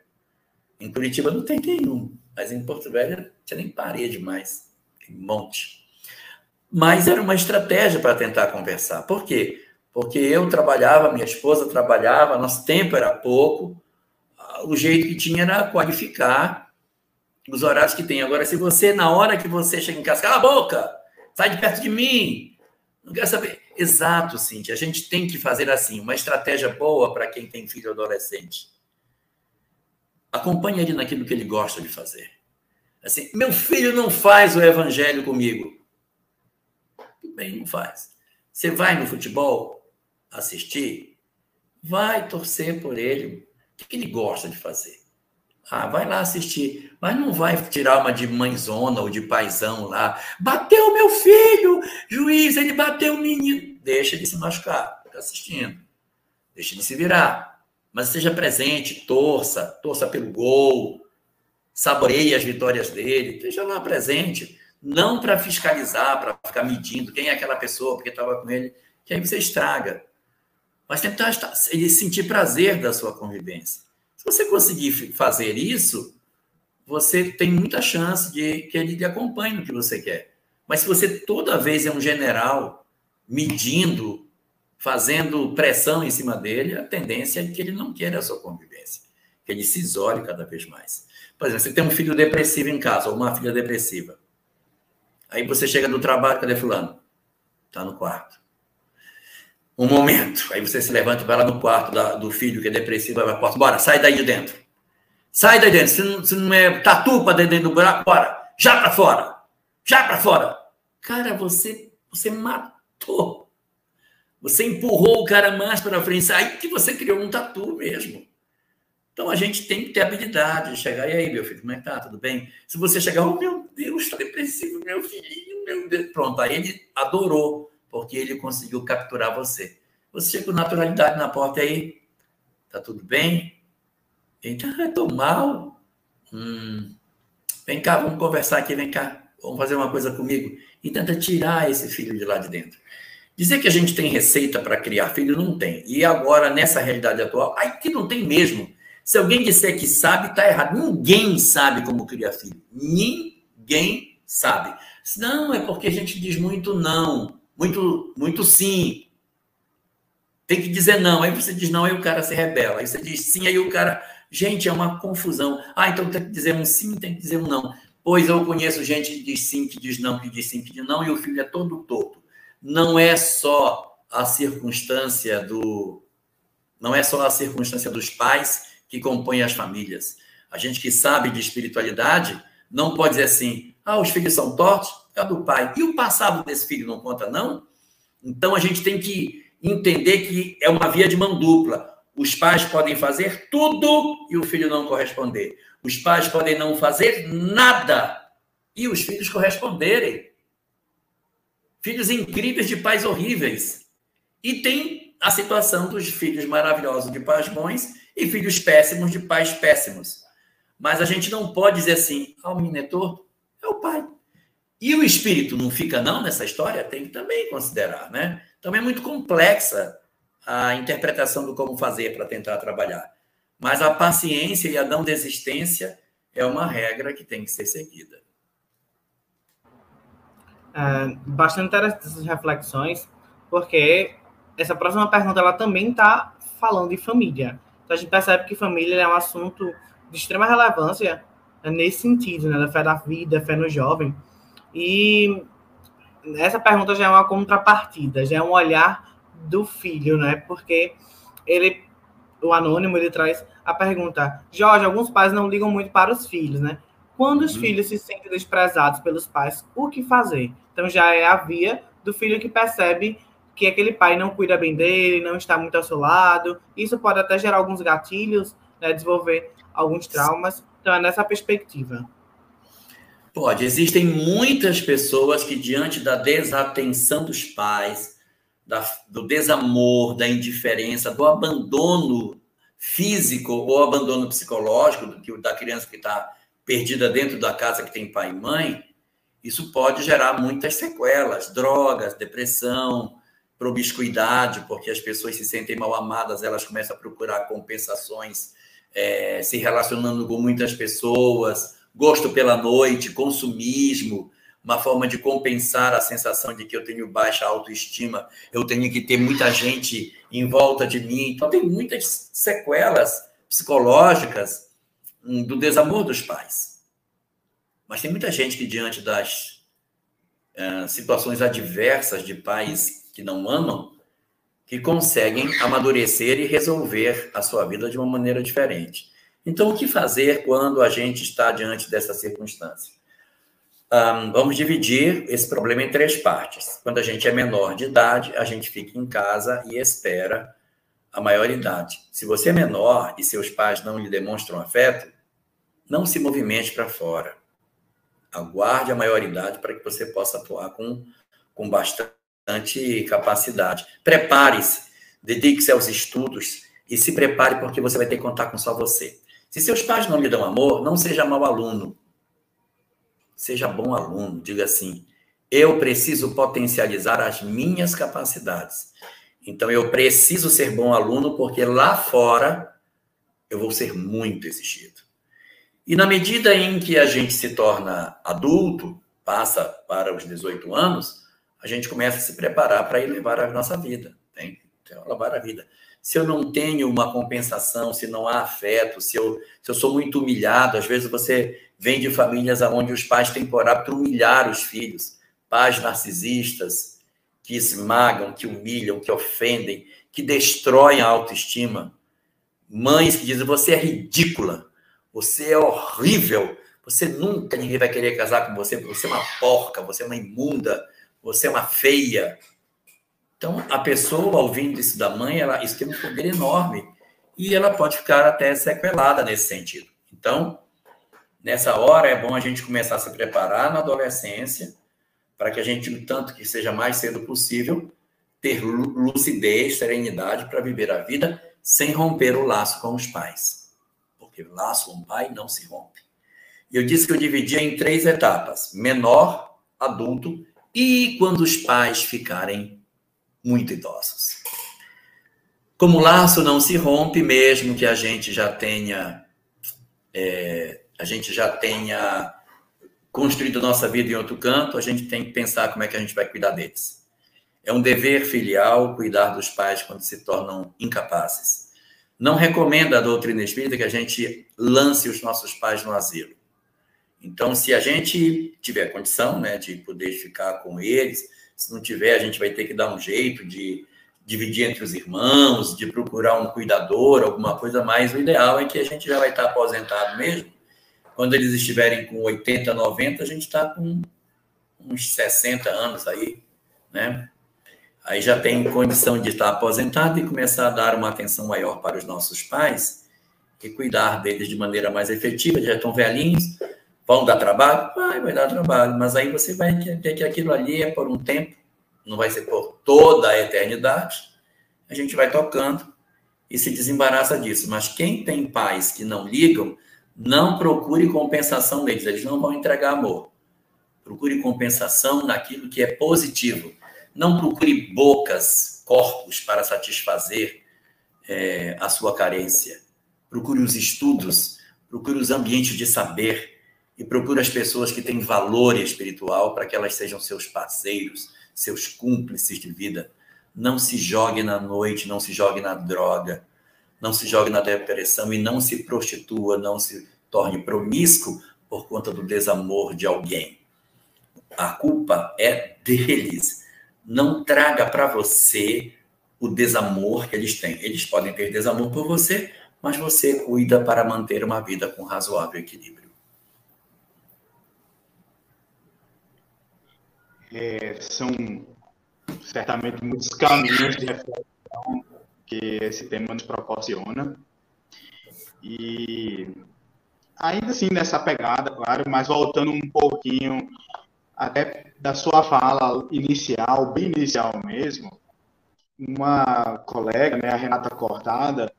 C: Em Curitiba não tem nenhum, mas em Porto Velho não tinha nem parede mais, tem um monte. Mas era uma estratégia para tentar conversar. Por quê? Porque eu trabalhava, minha esposa trabalhava, nosso tempo era pouco, o jeito que tinha era qualificar os horários que tem. Agora, se você, na hora que você chega em casa, cala a boca, sai de perto de mim, não quero saber. Exato, Cintia, a gente tem que fazer assim, uma estratégia boa para quem tem filho adolescente. Acompanhe ele naquilo que ele gosta de fazer. Assim, meu filho não faz o evangelho comigo. Tudo bem, não faz. Você vai no futebol assistir, vai torcer por ele. O que ele gosta de fazer? Ah, vai lá assistir, mas não vai tirar uma de mãezona ou de paizão lá. Bateu meu filho, juiz, ele bateu o menino. Deixa de se machucar, fica assistindo. Deixa de se virar mas seja presente, torça, torça pelo gol, saboreie as vitórias dele, esteja lá presente, não para fiscalizar, para ficar medindo quem é aquela pessoa, porque estava com ele, que aí você estraga. Mas tentar ele sentir prazer da sua convivência. Se você conseguir fazer isso, você tem muita chance de que ele lhe acompanhe no que você quer. Mas se você toda vez é um general medindo fazendo pressão em cima dele, a tendência é que ele não queira a sua convivência, que ele se isole cada vez mais. Por exemplo, você tem um filho depressivo em casa, ou uma filha depressiva. Aí você chega do trabalho, cadê fulano? Está no quarto. Um momento, aí você se levanta e vai lá no quarto da, do filho que é depressivo, vai para a porta, bora, sai daí de dentro. Sai daí de dentro, se não, se não é tatu para dentro do buraco, bora, já para fora, já para fora. Cara, você, você matou você empurrou o cara mais para frente. Aí que você criou um tatu mesmo. Então a gente tem que ter habilidade de chegar. E aí, meu filho, como é que tá? Tudo bem? Se você chegar, oh meu Deus, está depressivo, meu filhinho, meu Deus. Pronto, aí ele adorou, porque ele conseguiu capturar você. Você chega com naturalidade na porta aí. Tá tudo bem? Então, eu tô mal. Hum. Vem cá, vamos conversar aqui, vem cá. Vamos fazer uma coisa comigo. E tenta tirar esse filho de lá de dentro. Dizer que a gente tem receita para criar filho, não tem. E agora, nessa realidade atual, aí que não tem mesmo. Se alguém disser que sabe, está errado. Ninguém sabe como criar filho. Ninguém sabe. Não, é porque a gente diz muito não, muito, muito sim. Tem que dizer não. Aí você diz não, aí o cara se rebela. Aí você diz sim, aí o cara. Gente, é uma confusão. Ah, então tem que dizer um sim, tem que dizer um não. Pois eu conheço gente que diz sim, que diz não, que diz sim, que diz não, e o filho é todo torto não é só a circunstância do não é só a circunstância dos pais que compõem as famílias. A gente que sabe de espiritualidade não pode dizer assim: "Ah, os filhos são tortos, é do pai". E o passado desse filho não conta não? Então a gente tem que entender que é uma via de mão dupla. Os pais podem fazer tudo e o filho não corresponder. Os pais podem não fazer nada e os filhos corresponderem filhos incríveis de pais horríveis. E tem a situação dos filhos maravilhosos de pais bons e filhos péssimos de pais péssimos. Mas a gente não pode dizer assim, ah, o menino torto, é o pai. E o espírito não fica não nessa história? Tem que também considerar, né? Também é muito complexa a interpretação do como fazer para tentar trabalhar. Mas a paciência e a não desistência é uma regra que tem que ser seguida.
B: É, bastante interessantes essas reflexões, porque essa próxima pergunta ela também está falando de família. Então a gente percebe que família é um assunto de extrema relevância né, nesse sentido, né, da fé da vida, fé no jovem. E essa pergunta já é uma contrapartida, já é um olhar do filho, né? Porque ele, o anônimo, ele traz a pergunta: Jorge, alguns pais não ligam muito para os filhos, né? Quando os uhum. filhos se sentem desprezados pelos pais, o que fazer? Então já é a via do filho que percebe que aquele pai não cuida bem dele, não está muito ao seu lado. Isso pode até gerar alguns gatilhos, né, desenvolver alguns traumas. Então é nessa perspectiva.
C: Pode. Existem muitas pessoas que, diante da desatenção dos pais, da, do desamor, da indiferença, do abandono físico ou abandono psicológico da criança que está perdida dentro da casa que tem pai e mãe, isso pode gerar muitas sequelas, drogas, depressão, promiscuidade, porque as pessoas se sentem mal amadas, elas começam a procurar compensações, é, se relacionando com muitas pessoas, gosto pela noite, consumismo, uma forma de compensar a sensação de que eu tenho baixa autoestima, eu tenho que ter muita gente em volta de mim. Então, tem muitas sequelas psicológicas hum, do desamor dos pais. Mas tem muita gente que, diante das uh, situações adversas de pais que não amam, que conseguem amadurecer e resolver a sua vida de uma maneira diferente. Então, o que fazer quando a gente está diante dessa circunstância? Um, vamos dividir esse problema em três partes. Quando a gente é menor de idade, a gente fica em casa e espera a maioridade. Se você é menor e seus pais não lhe demonstram afeto, não se movimente para fora. Aguarde a maioridade para que você possa atuar com, com bastante capacidade. Prepare-se, dedique-se aos estudos e se prepare porque você vai ter que contar com só você. Se seus pais não lhe dão amor, não seja mau aluno. Seja bom aluno. Diga assim: eu preciso potencializar as minhas capacidades. Então, eu preciso ser bom aluno porque lá fora eu vou ser muito exigido. E na medida em que a gente se torna adulto, passa para os 18 anos, a gente começa a se preparar para elevar a nossa vida. Tem, tem elevar a vida. Se eu não tenho uma compensação, se não há afeto, se eu, se eu sou muito humilhado, às vezes você vem de famílias onde os pais têm por hábito humilhar os filhos, pais narcisistas, que esmagam, que humilham, que ofendem, que destroem a autoestima. Mães que dizem: você é ridícula, você é horrível, você nunca ninguém vai querer casar com você, você é uma porca, você é uma imunda, você é uma feia. Então, a pessoa, ouvindo isso da mãe, ela, isso tem um poder enorme. E ela pode ficar até sequelada nesse sentido. Então, Nessa hora é bom a gente começar a se preparar na adolescência, para que a gente, o tanto que seja mais cedo possível, ter lucidez, serenidade para viver a vida sem romper o laço com os pais. Porque o laço com o pai não se rompe. Eu disse que eu dividia em três etapas: menor, adulto e quando os pais ficarem muito idosos. Como o laço não se rompe, mesmo que a gente já tenha é, a gente já tenha construído nossa vida em outro canto, a gente tem que pensar como é que a gente vai cuidar deles. É um dever filial cuidar dos pais quando se tornam incapazes. Não recomenda a doutrina espírita que a gente lance os nossos pais no asilo. Então, se a gente tiver condição né, de poder ficar com eles, se não tiver, a gente vai ter que dar um jeito de dividir entre os irmãos, de procurar um cuidador, alguma coisa mais. O ideal é que a gente já vai estar aposentado mesmo quando eles estiverem com 80, 90, a gente está com uns 60 anos aí, né? Aí já tem condição de estar aposentado e começar a dar uma atenção maior para os nossos pais e cuidar deles de maneira mais efetiva. Já estão velhinhos, vão dar trabalho? Vai, vai dar trabalho, mas aí você vai ter que aquilo ali é por um tempo, não vai ser por toda a eternidade. A gente vai tocando e se desembaraça disso. Mas quem tem pais que não ligam, não procure compensação deles, eles não vão entregar amor. Procure compensação naquilo que é positivo. Não procure bocas, corpos para satisfazer é, a sua carência. Procure os estudos, procure os ambientes de saber e procure as pessoas que têm valor espiritual para que elas sejam seus parceiros, seus cúmplices de vida. Não se jogue na noite, não se jogue na droga não se jogue na depressão e não se prostitua, não se torne promíscuo por conta do desamor de alguém. A culpa é deles. Não traga para você o desamor que eles têm. Eles podem ter desamor por você, mas você cuida para manter uma vida com razoável equilíbrio.
D: É, são certamente muitos caminhos de reflexão que esse tema nos proporciona. E ainda assim nessa pegada, claro, mas voltando um pouquinho até da sua fala inicial, bem inicial mesmo, uma colega, né, a Renata Cortada,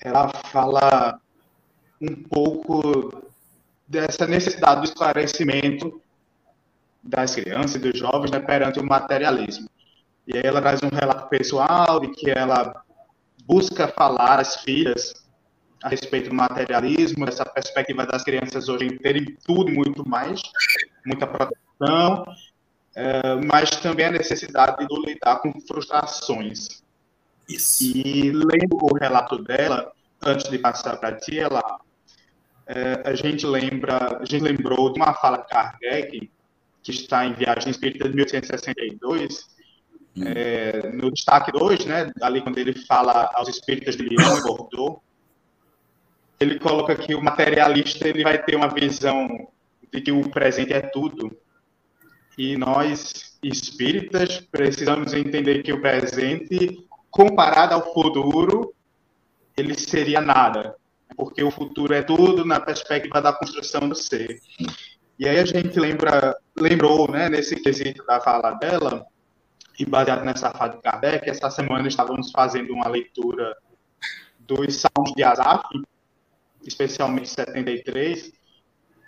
D: ela fala um pouco dessa necessidade do esclarecimento das crianças e dos jovens né, perante o materialismo. E aí ela traz um relato pessoal de que ela busca falar às filhas a respeito do materialismo, dessa perspectiva das crianças hoje em terem tudo e muito mais, muita proteção, é, mas também a necessidade de lidar com frustrações. Isso. E lendo o relato dela, antes de passar para ti, ela, é, a gente lembra, a gente lembrou de uma fala de Kardec que está em Viagem Espírita de 1862, hum. é, no destaque 2, né, ali quando ele fala aos espíritas de Lyon e Bordeaux, ele coloca que o materialista ele vai ter uma visão de que o presente é tudo. E nós, espíritas, precisamos entender que o presente, comparado ao futuro, ele seria nada. Porque o futuro é tudo na perspectiva da construção do ser. E aí a gente lembra, lembrou, né, nesse quesito da fala dela, e baseado nessa fala de Kardec, essa semana estávamos fazendo uma leitura dos Salmos de Asaf, especialmente 73,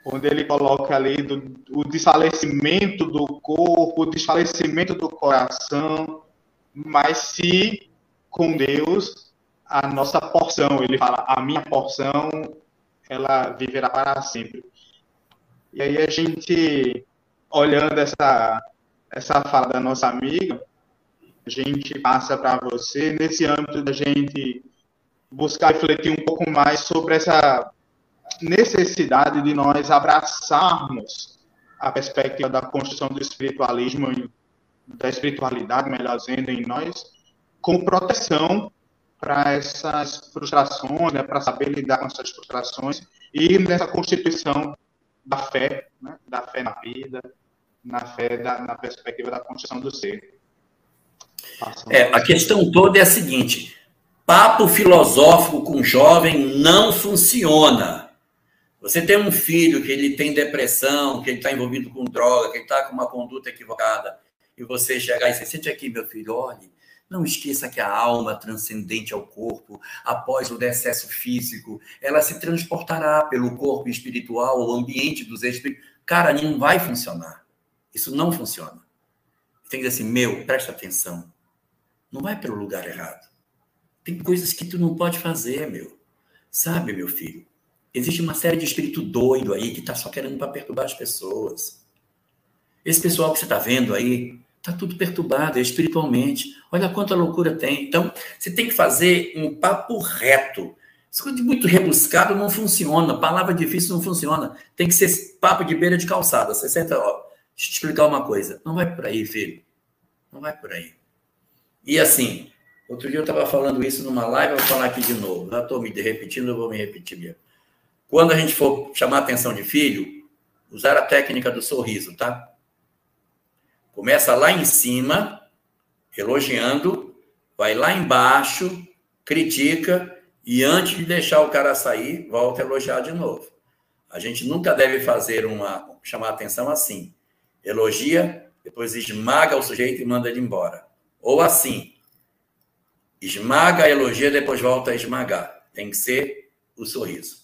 D: onde ele coloca ali do, o desfalecimento do corpo, o desfalecimento do coração, mas se com Deus a nossa porção, ele fala, a minha porção, ela viverá para sempre. E aí a gente, olhando essa, essa fala da nossa amiga, a gente passa para você, nesse âmbito da gente buscar refletir um pouco mais sobre essa necessidade de nós abraçarmos a perspectiva da construção do espiritualismo, da espiritualidade, melhor dizendo, em nós, como proteção para essas frustrações, né, para saber lidar com essas frustrações e nessa constituição da fé, né, da fé na vida, na fé da, na perspectiva da construção do ser.
C: É, a questão toda é a seguinte: papo filosófico com jovem não funciona. Você tem um filho que ele tem depressão, que ele está envolvido com droga, que ele está com uma conduta equivocada, e você chegar e dizer, sente aqui, meu filho, olhe, não esqueça que a alma transcendente ao corpo, após o decesso físico, ela se transportará pelo corpo espiritual, o ambiente dos espíritos. Cara, não vai funcionar. Isso não funciona. Tem que dizer assim, meu, presta atenção. Não vai pelo lugar errado. Tem coisas que tu não pode fazer, meu. Sabe, meu filho? Existe uma série de espírito doido aí que está só querendo para perturbar as pessoas. Esse pessoal que você está vendo aí está tudo perturbado espiritualmente. Olha quanta loucura tem. Então, você tem que fazer um papo reto. Isso muito rebuscado não funciona. Palavra difícil não funciona. Tem que ser papo de beira de calçada. Você senta, ó, deixa eu te explicar uma coisa. Não vai por aí, filho. Não vai por aí. E assim, outro dia eu estava falando isso numa live, eu vou falar aqui de novo. Já estou me repetindo, eu vou me repetir mesmo. Quando a gente for chamar atenção de filho, usar a técnica do sorriso, tá? Começa lá em cima, elogiando, vai lá embaixo, critica e antes de deixar o cara sair, volta a elogiar de novo. A gente nunca deve fazer uma chamar atenção assim. Elogia, depois esmaga o sujeito e manda ele embora. Ou assim, esmaga, elogia, depois volta a esmagar. Tem que ser o sorriso.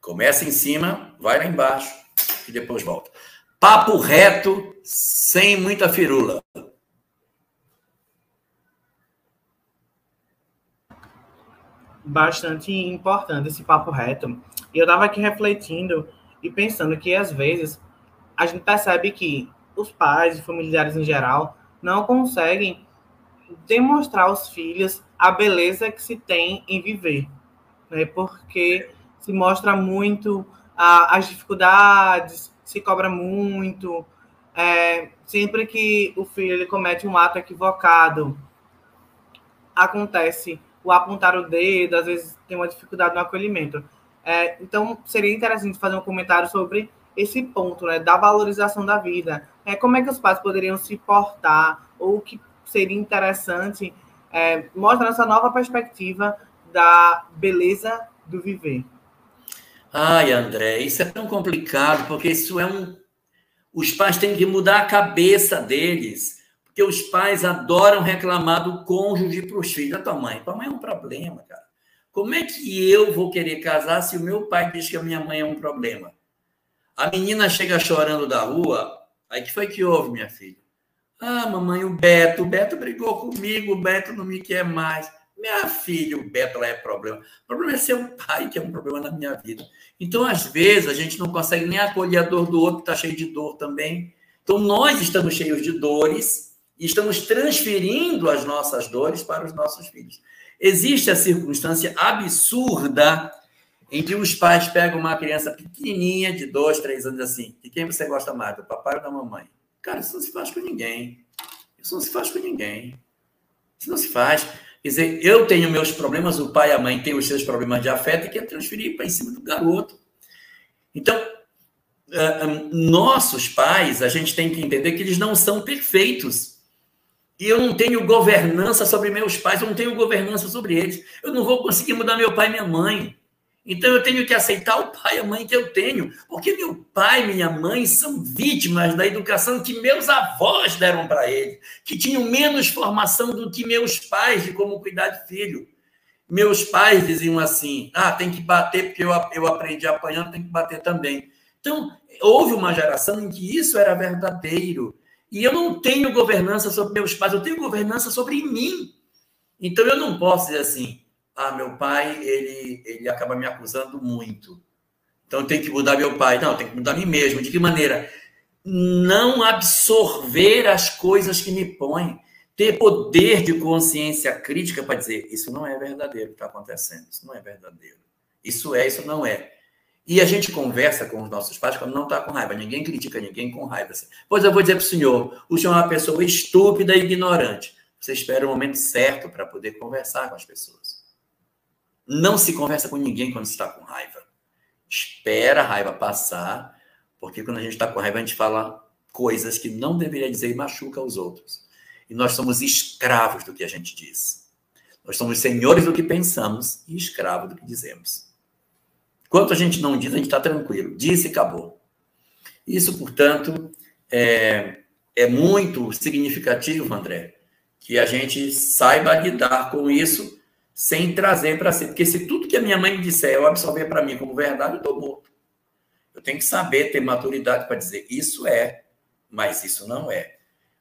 C: Começa em cima, vai lá embaixo e depois volta. Papo reto, sem muita firula.
B: Bastante importante esse papo reto. E eu estava aqui refletindo e pensando que, às vezes, a gente percebe que os pais e familiares em geral não conseguem demonstrar aos filhos a beleza que se tem em viver. Né? Porque se mostra muito a, as dificuldades, se cobra muito. É, sempre que o filho ele comete um ato equivocado, acontece o apontar o dedo, às vezes tem uma dificuldade no acolhimento. É, então, seria interessante fazer um comentário sobre esse ponto, né, da valorização da vida. É, como é que os pais poderiam se portar, ou o que seria interessante é, mostrar essa nova perspectiva da beleza do viver.
C: Ai, André, isso é tão complicado, porque isso é um. Os pais têm que mudar a cabeça deles, porque os pais adoram reclamar do cônjuge para os filhos. Da tua mãe, tua mãe é um problema, cara. Como é que eu vou querer casar se o meu pai diz que a minha mãe é um problema? A menina chega chorando da rua, aí que foi que houve, minha filha? Ah, mamãe, o Beto, o Beto brigou comigo, o Beto não me quer mais. Minha filha, o Beto é problema. O problema é seu pai que é um problema na minha vida. Então, às vezes, a gente não consegue nem acolher a dor do outro, que está cheio de dor também. Então, nós estamos cheios de dores e estamos transferindo as nossas dores para os nossos filhos. Existe a circunstância absurda em que os pais pegam uma criança pequenininha, de dois, três anos, assim, de quem você gosta mais, do papai ou da mamãe? Cara, isso não se faz com ninguém. Isso não se faz com ninguém. Isso não se faz. Quer dizer, eu tenho meus problemas, o pai e a mãe têm os seus problemas de afeto e quer transferir para em cima do garoto. Então, uh, nossos pais, a gente tem que entender que eles não são perfeitos. E eu não tenho governança sobre meus pais, eu não tenho governança sobre eles. Eu não vou conseguir mudar meu pai e minha mãe. Então eu tenho que aceitar o pai e a mãe que eu tenho, porque meu pai e minha mãe são vítimas da educação que meus avós deram para eles, que tinham menos formação do que meus pais de como cuidar de filho. Meus pais diziam assim: ah, tem que bater porque eu, eu aprendi apanhando, tem que bater também. Então, houve uma geração em que isso era verdadeiro. E eu não tenho governança sobre meus pais, eu tenho governança sobre mim. Então eu não posso dizer assim: ah, meu pai, ele, ele acaba me acusando muito. Então, tenho que mudar meu pai. Não, tenho que mudar a mim mesmo. De que maneira? Não absorver as coisas que me põem. Ter poder de consciência crítica para dizer: isso não é verdadeiro que está acontecendo. Isso não é verdadeiro. Isso é, isso não é. E a gente conversa com os nossos pais quando não está com raiva. Ninguém critica ninguém com raiva. Pois eu vou dizer para o senhor: o senhor é uma pessoa estúpida e ignorante. Você espera o momento certo para poder conversar com as pessoas. Não se conversa com ninguém quando está com raiva. Espera a raiva passar, porque quando a gente está com raiva, a gente fala coisas que não deveria dizer e machuca os outros. E nós somos escravos do que a gente diz. Nós somos senhores do que pensamos e escravos do que dizemos. Enquanto a gente não diz, a gente está tranquilo. Disse e acabou. Isso, portanto, é, é muito significativo, André, que a gente saiba lidar com isso sem trazer para si. Porque se tudo que a minha mãe me disser eu absorver para mim como verdade, eu estou morto. Eu tenho que saber ter maturidade para dizer isso é, mas isso não é.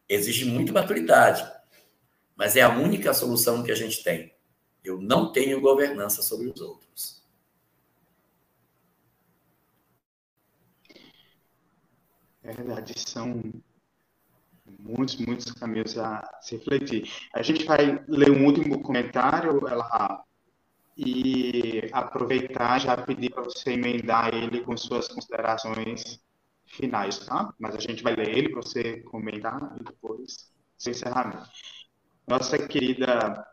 C: Exige muita maturidade, mas é a única solução que a gente tem. Eu não tenho governança sobre os outros.
D: É verdade, são muitos, muitos caminhos a se refletir. A gente vai ler um último comentário, ela e aproveitar já pedir para você emendar ele com suas considerações finais, tá? Mas a gente vai ler ele para você comentar e depois se encerramento. Nossa querida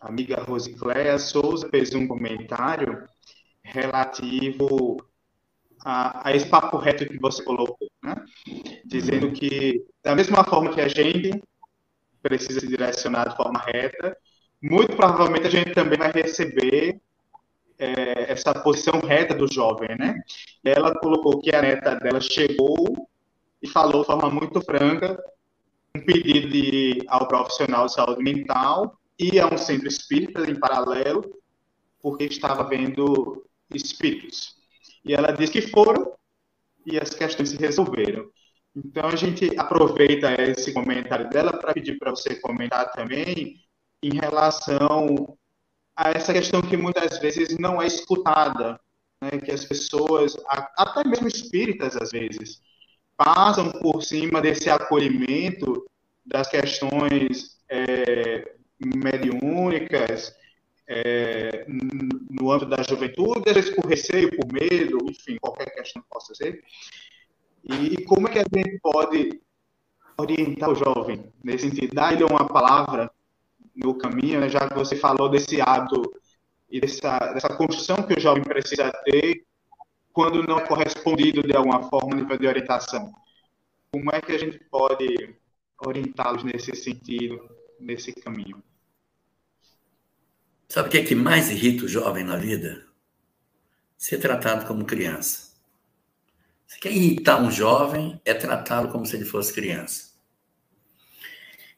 D: amiga Rosicléia Souza fez um comentário relativo a, a esse papo reto que você colocou, né? dizendo que, da mesma forma que a gente precisa se direcionar de forma reta, muito provavelmente a gente também vai receber é, essa posição reta do jovem, né? Ela colocou que a neta dela chegou e falou de forma muito franca um pedido de, ao profissional de saúde mental e a um centro espírita em paralelo, porque estava vendo espíritos. E ela disse que foram e as questões se resolveram. Então a gente aproveita esse comentário dela para pedir para você comentar também em relação a essa questão que muitas vezes não é escutada, né? que as pessoas, até mesmo espíritas às vezes, passam por cima desse acolhimento das questões é, mediúnicas, é, no âmbito da juventude, às vezes por receio, por medo, enfim, qualquer questão que possa ser. E como é que a gente pode orientar o jovem nesse sentido? Dar-lhe uma palavra no caminho, né? já que você falou desse hábito e dessa, dessa construção que o jovem precisa ter quando não é correspondido de alguma forma nível de orientação. Como é que a gente pode orientá-los nesse sentido, nesse caminho?
C: Sabe o que é que mais irrita o jovem na vida? Ser tratado como criança. Você quer irritar um jovem, é tratá-lo como se ele fosse criança.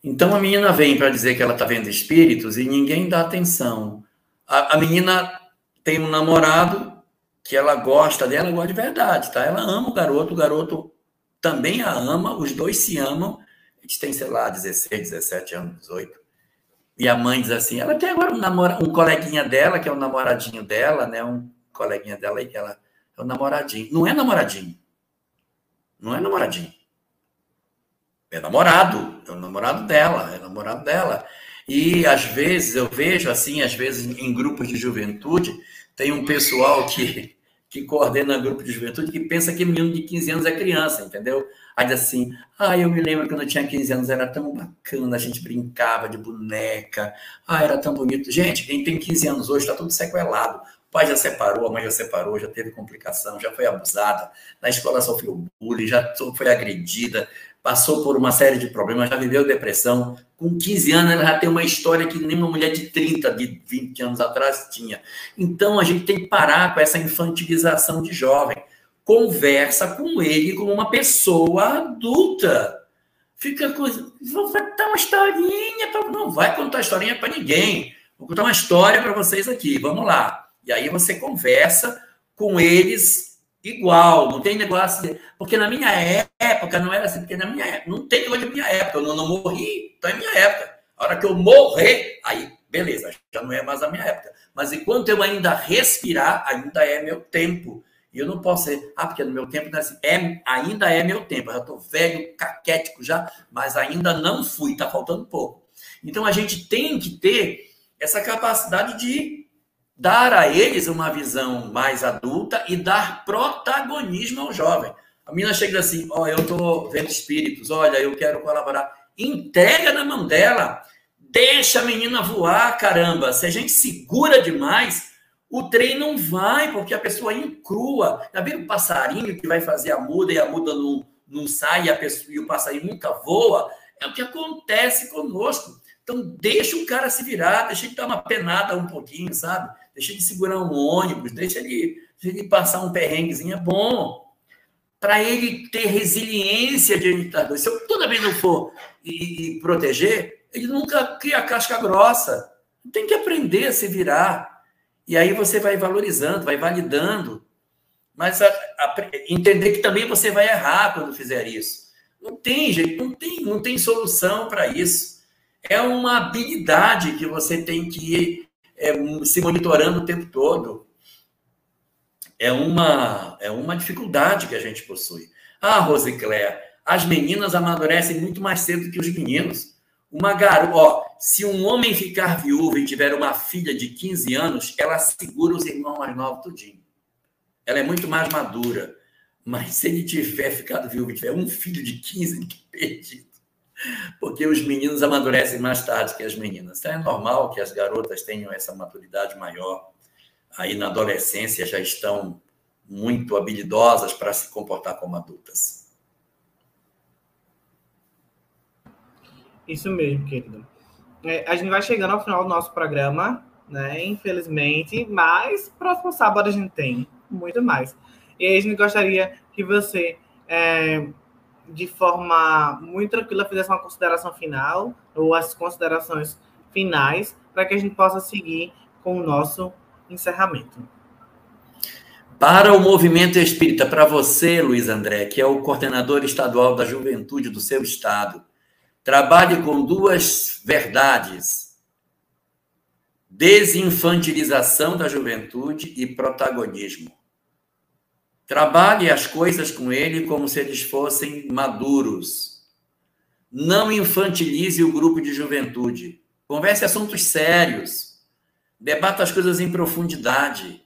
C: Então a menina vem para dizer que ela está vendo espíritos e ninguém dá atenção. A, a menina tem um namorado que ela gosta dela, gosta de verdade, tá? Ela ama o garoto, o garoto também a ama, os dois se amam. Gente tem, sei lá, 16, 17 anos, 18. E a mãe diz assim: ela tem agora um, namora, um coleguinha dela, que é o um namoradinho dela, né? Um coleguinha dela aí, que ela é o um namoradinho. Não é namoradinho. Não é namoradinho. É namorado. É o namorado dela. É namorado dela. E às vezes eu vejo assim, às vezes em grupos de juventude, tem um pessoal que, que coordena grupo de juventude que pensa que menino de 15 anos é criança, entendeu? Aí diz assim, ah, eu me lembro quando eu tinha 15 anos, era tão bacana, a gente brincava de boneca, ah, era tão bonito. Gente, quem tem 15 anos hoje está tudo sequelado. O pai já separou, a mãe já separou, já teve complicação, já foi abusada, na escola sofreu bullying, já foi agredida, passou por uma série de problemas, já viveu depressão. Com 15 anos, ela já tem uma história que nem uma mulher de 30, de 20 anos atrás tinha. Então, a gente tem que parar com essa infantilização de jovem. Conversa com ele como uma pessoa adulta. Fica coisa. Vai contar uma historinha. Pra... Não vai contar historinha para ninguém. Vou contar uma história para vocês aqui. Vamos lá. E aí você conversa com eles igual, não tem negócio de... Porque na minha época não era assim, porque na minha época, não tem negócio de minha época, eu não, não morri, então é minha época. A hora que eu morrer, aí, beleza, já não é mais a minha época. Mas enquanto eu ainda respirar, ainda é meu tempo. E eu não posso ser, ah, porque no meu tempo não é assim. É, ainda é meu tempo. Eu já estou velho, caquético já, mas ainda não fui, está faltando pouco. Então a gente tem que ter essa capacidade de dar a eles uma visão mais adulta e dar protagonismo ao jovem. A menina chega assim: Ó, oh, eu estou vendo espíritos, olha, eu quero colaborar. Entrega na mão dela, deixa a menina voar, caramba. Se a gente segura demais, o trem não vai, porque a pessoa encrua. Já viu o passarinho que vai fazer a muda e a muda não, não sai e, a pessoa, e o passarinho nunca voa? É o que acontece conosco. Então, deixa o cara se virar, deixa ele dar uma penada um pouquinho, sabe? deixa de segurar um ônibus, deixa ele, deixa ele passar um perrenguezinho, é bom. Para ele ter resiliência de ditador. Se eu toda vez não for e, e, proteger, ele nunca cria casca grossa. Tem que aprender a se virar. E aí você vai valorizando, vai validando. Mas a, a, entender que também você vai errar quando fizer isso. Não tem jeito, não tem, não tem solução para isso. É uma habilidade que você tem que ir é, se monitorando o tempo todo. É uma, é uma dificuldade que a gente possui. Ah, Rosicléia, as meninas amadurecem muito mais cedo que os meninos. Uma garota, ó, se um homem ficar viúvo e tiver uma filha de 15 anos, ela segura os irmãos mais novos tudinho. Ela é muito mais madura. Mas se ele tiver ficado viúvo e tiver um filho de 15, perdido porque os meninos amadurecem mais tarde que as meninas. Então é normal que as garotas tenham essa maturidade maior. Aí na adolescência já estão muito habilidosas para se comportar como adultas.
B: Isso mesmo, querido. É, a gente vai chegando ao final do nosso programa, né? Infelizmente, mas próximo sábado a gente tem muito mais. E a gente gostaria que você é, de forma muito tranquila, fizesse uma consideração final, ou as considerações finais, para que a gente possa seguir com o nosso encerramento.
C: Para o movimento espírita, para você, Luiz André, que é o coordenador estadual da juventude do seu estado, trabalhe com duas verdades: desinfantilização da juventude e protagonismo. Trabalhe as coisas com ele como se eles fossem maduros. Não infantilize o grupo de juventude. Converse assuntos sérios. Debata as coisas em profundidade.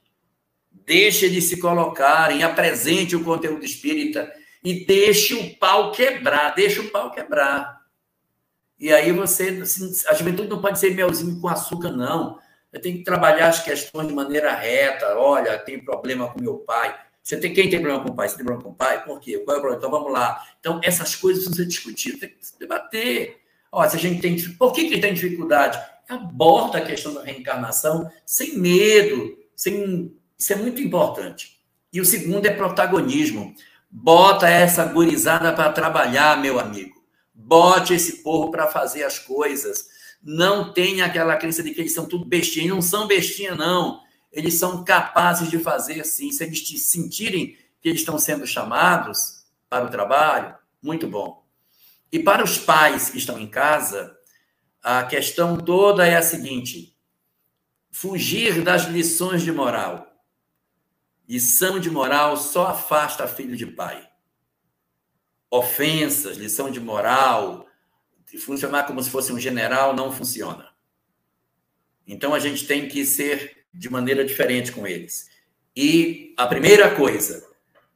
C: Deixe eles se colocarem, apresente o conteúdo espírita e deixe o pau quebrar, deixe o pau quebrar. E aí você, assim, a juventude não pode ser melzinho com açúcar, não. Tem que trabalhar as questões de maneira reta. Olha, tem problema com meu pai você tem quem tem problema com o pai? Você tem problema com o pai? Por quê? Qual é o problema? Então vamos lá. Então, essas coisas precisam ser discutidas, tem que se debater. Ó, se a gente tem. Por que, que tem dificuldade? Aborda a questão da reencarnação sem medo. Sem... Isso é muito importante. E o segundo é protagonismo. Bota essa gurizada para trabalhar, meu amigo. Bote esse povo para fazer as coisas. Não tenha aquela crença de que eles são tudo bestinha. Não são bestinha, não eles são capazes de fazer sim, se eles sentirem que eles estão sendo chamados para o trabalho, muito bom. E para os pais que estão em casa, a questão toda é a seguinte: fugir das lições de moral. Lição de moral só afasta filho de pai. Ofensas, lição de moral, funcionar como se fosse um general não funciona. Então a gente tem que ser de maneira diferente com eles. E a primeira coisa,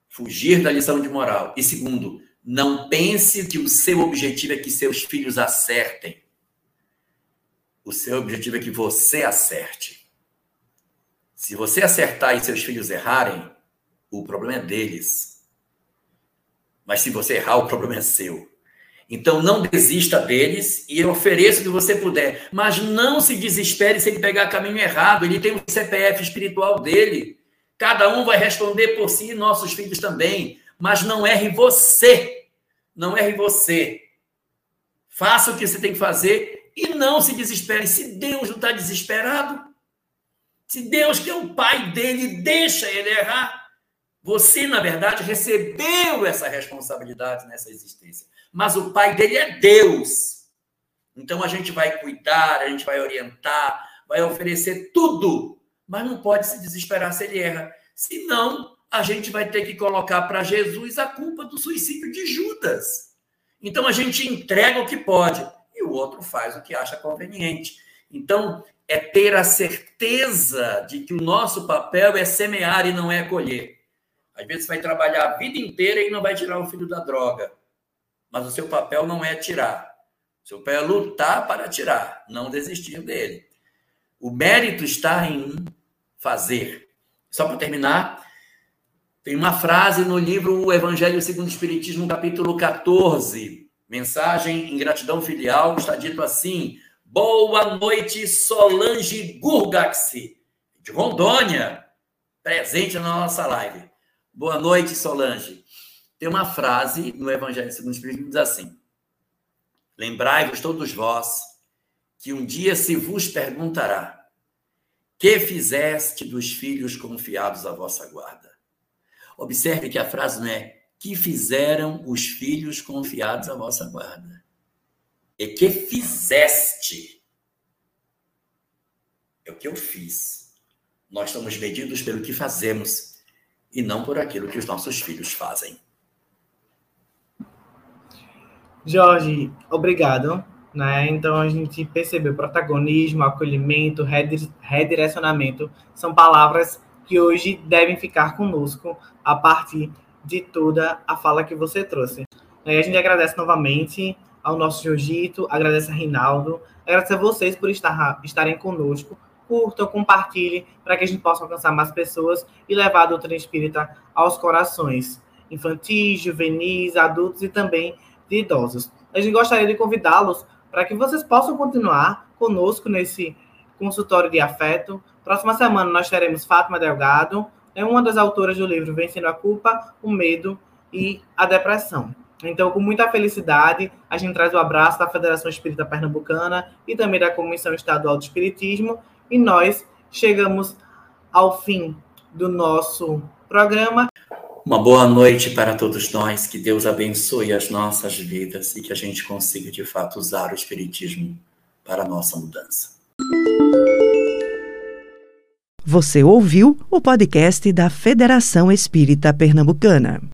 C: fugir da lição de moral. E segundo, não pense que o seu objetivo é que seus filhos acertem. O seu objetivo é que você acerte. Se você acertar e seus filhos errarem, o problema é deles. Mas se você errar, o problema é seu. Então não desista deles e eu ofereço o que você puder. Mas não se desespere se ele pegar caminho errado. Ele tem o CPF espiritual dele. Cada um vai responder por si, nossos filhos também. Mas não erre você. Não erre você. Faça o que você tem que fazer e não se desespere. Se Deus não está desesperado, se Deus, que é o pai dele, deixa ele errar, você, na verdade, recebeu essa responsabilidade nessa existência. Mas o pai dele é Deus. Então a gente vai cuidar, a gente vai orientar, vai oferecer tudo, mas não pode se desesperar se ele erra. Senão, a gente vai ter que colocar para Jesus a culpa do suicídio de Judas. Então a gente entrega o que pode e o outro faz o que acha conveniente. Então, é ter a certeza de que o nosso papel é semear e não é colher. Às vezes vai trabalhar a vida inteira e não vai tirar o filho da droga. Mas o seu papel não é tirar. O seu papel é lutar para tirar, não desistir dele. O mérito está em fazer. Só para terminar, tem uma frase no livro O Evangelho segundo o Espiritismo, capítulo 14, Mensagem em gratidão filial está dito assim: Boa noite, Solange Gurgaxi, de Rondônia, presente na nossa live. Boa noite, Solange. Tem uma frase no Evangelho segundo o Espírito que diz assim: Lembrai-vos todos vós que um dia se vos perguntará: Que fizeste dos filhos confiados à vossa guarda? Observe que a frase não é que fizeram os filhos confiados à vossa guarda. E que fizeste. É o que eu fiz. Nós somos medidos pelo que fazemos e não por aquilo que os nossos filhos fazem.
B: Jorge, obrigado. Né? Então a gente percebeu protagonismo, acolhimento, redirecionamento são palavras que hoje devem ficar conosco a partir de toda a fala que você trouxe. E a gente agradece novamente ao nosso Jiu-Jitsu, agradece a Rinaldo, agradece a vocês por estar, estarem conosco. Curtam, compartilhem, para que a gente possa alcançar mais pessoas e levar a doutrina espírita aos corações infantis, juvenis, adultos e também de idosos. A gente gostaria de convidá-los para que vocês possam continuar conosco nesse consultório de afeto. Próxima semana nós teremos Fátima Delgado, é uma das autoras do livro Vencendo a Culpa, o Medo e a Depressão. Então, com muita felicidade, a gente traz o abraço da Federação Espírita Pernambucana e também da Comissão Estadual do Espiritismo, e nós chegamos ao fim do nosso programa.
C: Uma boa noite para todos nós, que Deus abençoe as nossas vidas e que a gente consiga de fato usar o Espiritismo para a nossa mudança.
A: Você ouviu o podcast da Federação Espírita Pernambucana.